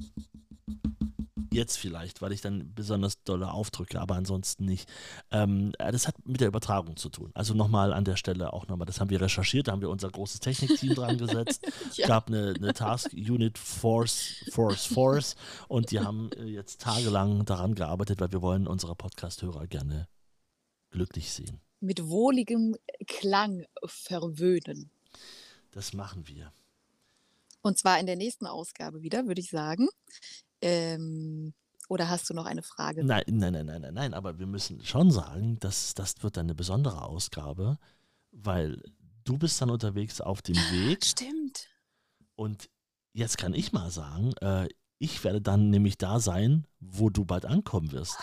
jetzt vielleicht, weil ich dann besonders dolle aufdrücke, aber ansonsten nicht. Ähm, äh, das hat mit der Übertragung zu tun. Also nochmal an der Stelle auch nochmal, das haben wir recherchiert, da haben wir unser großes Technikteam dran gesetzt. Es (laughs) Ja. gab eine, eine Task Unit Force, Force, Force und die haben äh, jetzt tagelang daran gearbeitet, weil wir wollen unsere Podcast-Hörer gerne glücklich sehen. Mit wohligem Klang verwöhnen. Das machen wir. Und zwar in der nächsten Ausgabe wieder, würde ich sagen. Ähm, oder hast du noch eine Frage? Nein, nein, nein, nein, nein, nein, aber wir müssen schon sagen, dass das wird dann eine besondere Ausgabe, weil du bist dann unterwegs auf dem Weg Stimmt. und jetzt kann ich mal sagen, äh, ich werde dann nämlich da sein, wo du bald ankommen wirst.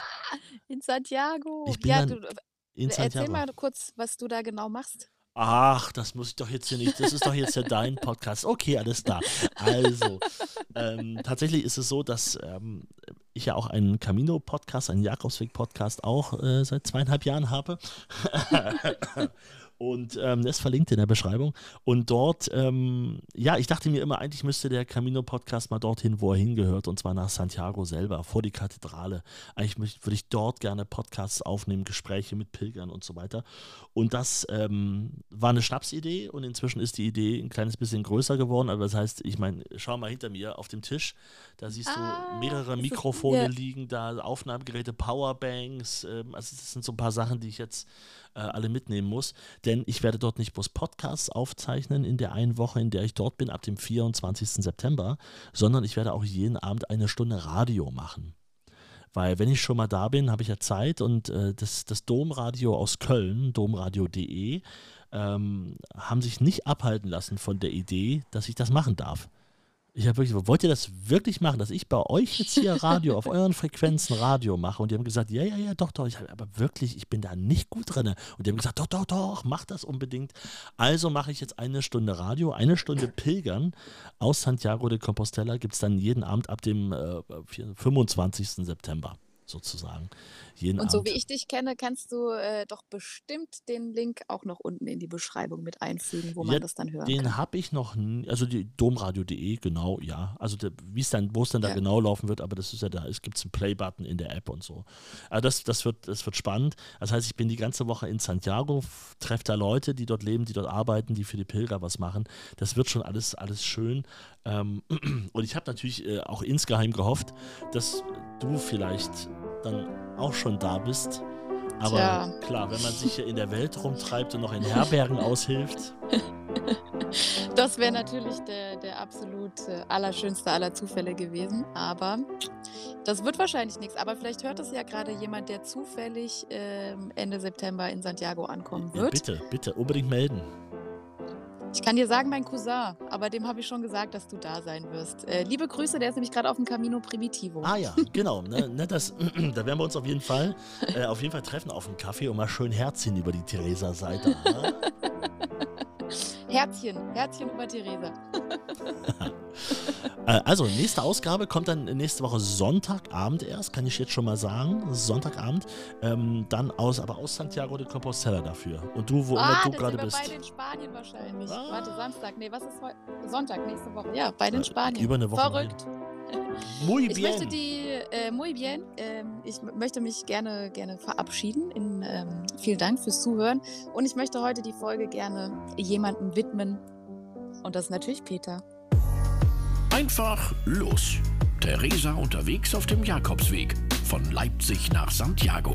In Santiago. Ich bin ja, dann du, In erzähl Santiago. mal kurz, was du da genau machst. Ach, das muss ich doch jetzt hier nicht. Das ist doch jetzt ja dein Podcast. Okay, alles klar. Also, ähm, tatsächlich ist es so, dass ähm, ich ja auch einen Camino-Podcast, einen Jakobsweg-Podcast auch äh, seit zweieinhalb Jahren habe. Und ähm, das ist verlinkt in der Beschreibung. Und dort, ähm, ja, ich dachte mir immer, eigentlich müsste der Camino-Podcast mal dorthin, wo er hingehört, und zwar nach Santiago selber, vor die Kathedrale. Eigentlich würde ich dort gerne Podcasts aufnehmen, Gespräche mit Pilgern und so weiter. Und das ähm, war eine Schnapsidee und inzwischen ist die Idee ein kleines bisschen größer geworden. Aber das heißt, ich meine, schau mal hinter mir auf dem Tisch, da siehst Ah, du mehrere ist Mikrofone ja. liegen, da Aufnahmegeräte, Powerbanks. Ähm, also das sind so ein paar Sachen, die ich jetzt äh, alle mitnehmen muss. Denn ich werde dort nicht bloß Podcasts aufzeichnen in der einen Woche, in der ich dort bin, ab dem 24. September, sondern ich werde auch jeden Abend eine Stunde Radio machen. Weil wenn ich schon mal da bin, habe ich ja Zeit und äh, das, das Domradio aus Köln, domradio.de, ähm, haben sich nicht abhalten lassen von der Idee, dass ich das machen darf. Ich habe wirklich, wollt ihr das wirklich machen, dass ich bei euch jetzt hier Radio, auf euren Frequenzen Radio mache? Und die haben gesagt, ja, ja, ja, doch, doch. Ich hab, aber wirklich, ich bin da nicht gut drin. Und die haben gesagt, doch, doch, doch, mach das unbedingt. Also mache ich jetzt eine Stunde Radio, eine Stunde Pilgern aus Santiago de Compostela gibt es dann jeden Abend ab dem äh, 25. September sozusagen. Jeden und so Abend. wie ich dich kenne, kannst du äh, doch bestimmt den Link auch noch unten in die Beschreibung mit einfügen, wo man das dann hören den kann. Den habe ich noch, also die domradio.de, genau, ja. Also wie es dann, wo es dann da genau laufen wird, aber das ist ja da, es gibt einen Play-Button in der App und so. Also das, das, wird, das wird spannend. Das heißt, ich bin die ganze Woche in Santiago, treffe da Leute, die dort leben, die dort arbeiten, die für die Pilger was machen. Das wird schon alles, alles schön. Ähm, (clears throat) und ich habe natürlich äh, auch insgeheim gehofft, dass du vielleicht dann auch schon da bist. Aber Tja. klar, wenn man sich hier in der Welt rumtreibt und noch in Herbergen (laughs) aushilft. Das wäre natürlich der, der absolut äh, allerschönste aller Zufälle gewesen. Aber das wird wahrscheinlich nichts. Aber vielleicht hört es ja gerade jemand, der zufällig äh, Ende September in Santiago ankommen wird. Ja, bitte, bitte, unbedingt melden. Ich kann dir sagen, mein Cousin, aber dem habe ich schon gesagt, dass du da sein wirst. Äh, liebe Grüße, der ist nämlich gerade auf dem Camino Primitivo. Ah ja, (laughs) genau. Ne, ne, das, (clears throat) da werden wir uns auf jeden Fall, äh, auf jeden Fall treffen auf dem Kaffee und mal schön Herzchen über die Theresa-Seite. (laughs) Herzchen, Herzchen über Theresa. (laughs) Äh, also, nächste Ausgabe kommt dann nächste Woche Sonntagabend erst, kann ich jetzt schon mal sagen. Sonntagabend. Ähm, dann aus, aber aus Santiago de Compostela dafür. Und du, wo ah, immer du gerade bist. Bei den Spanien wahrscheinlich. Ah. Warte, Samstag. Nee, was ist heute? Sonntag, nächste Woche. Ja, bei den äh, Spanien. Über eine Woche. Verrückt. (laughs) Muy bien. Ich möchte die, äh, muy bien. Ähm, ich möchte mich gerne, gerne verabschieden. In, ähm, vielen Dank fürs Zuhören. Und ich möchte heute die Folge gerne jemandem widmen. Und das ist natürlich Peter. Einfach los. Theresa unterwegs auf dem Jakobsweg von Leipzig nach Santiago.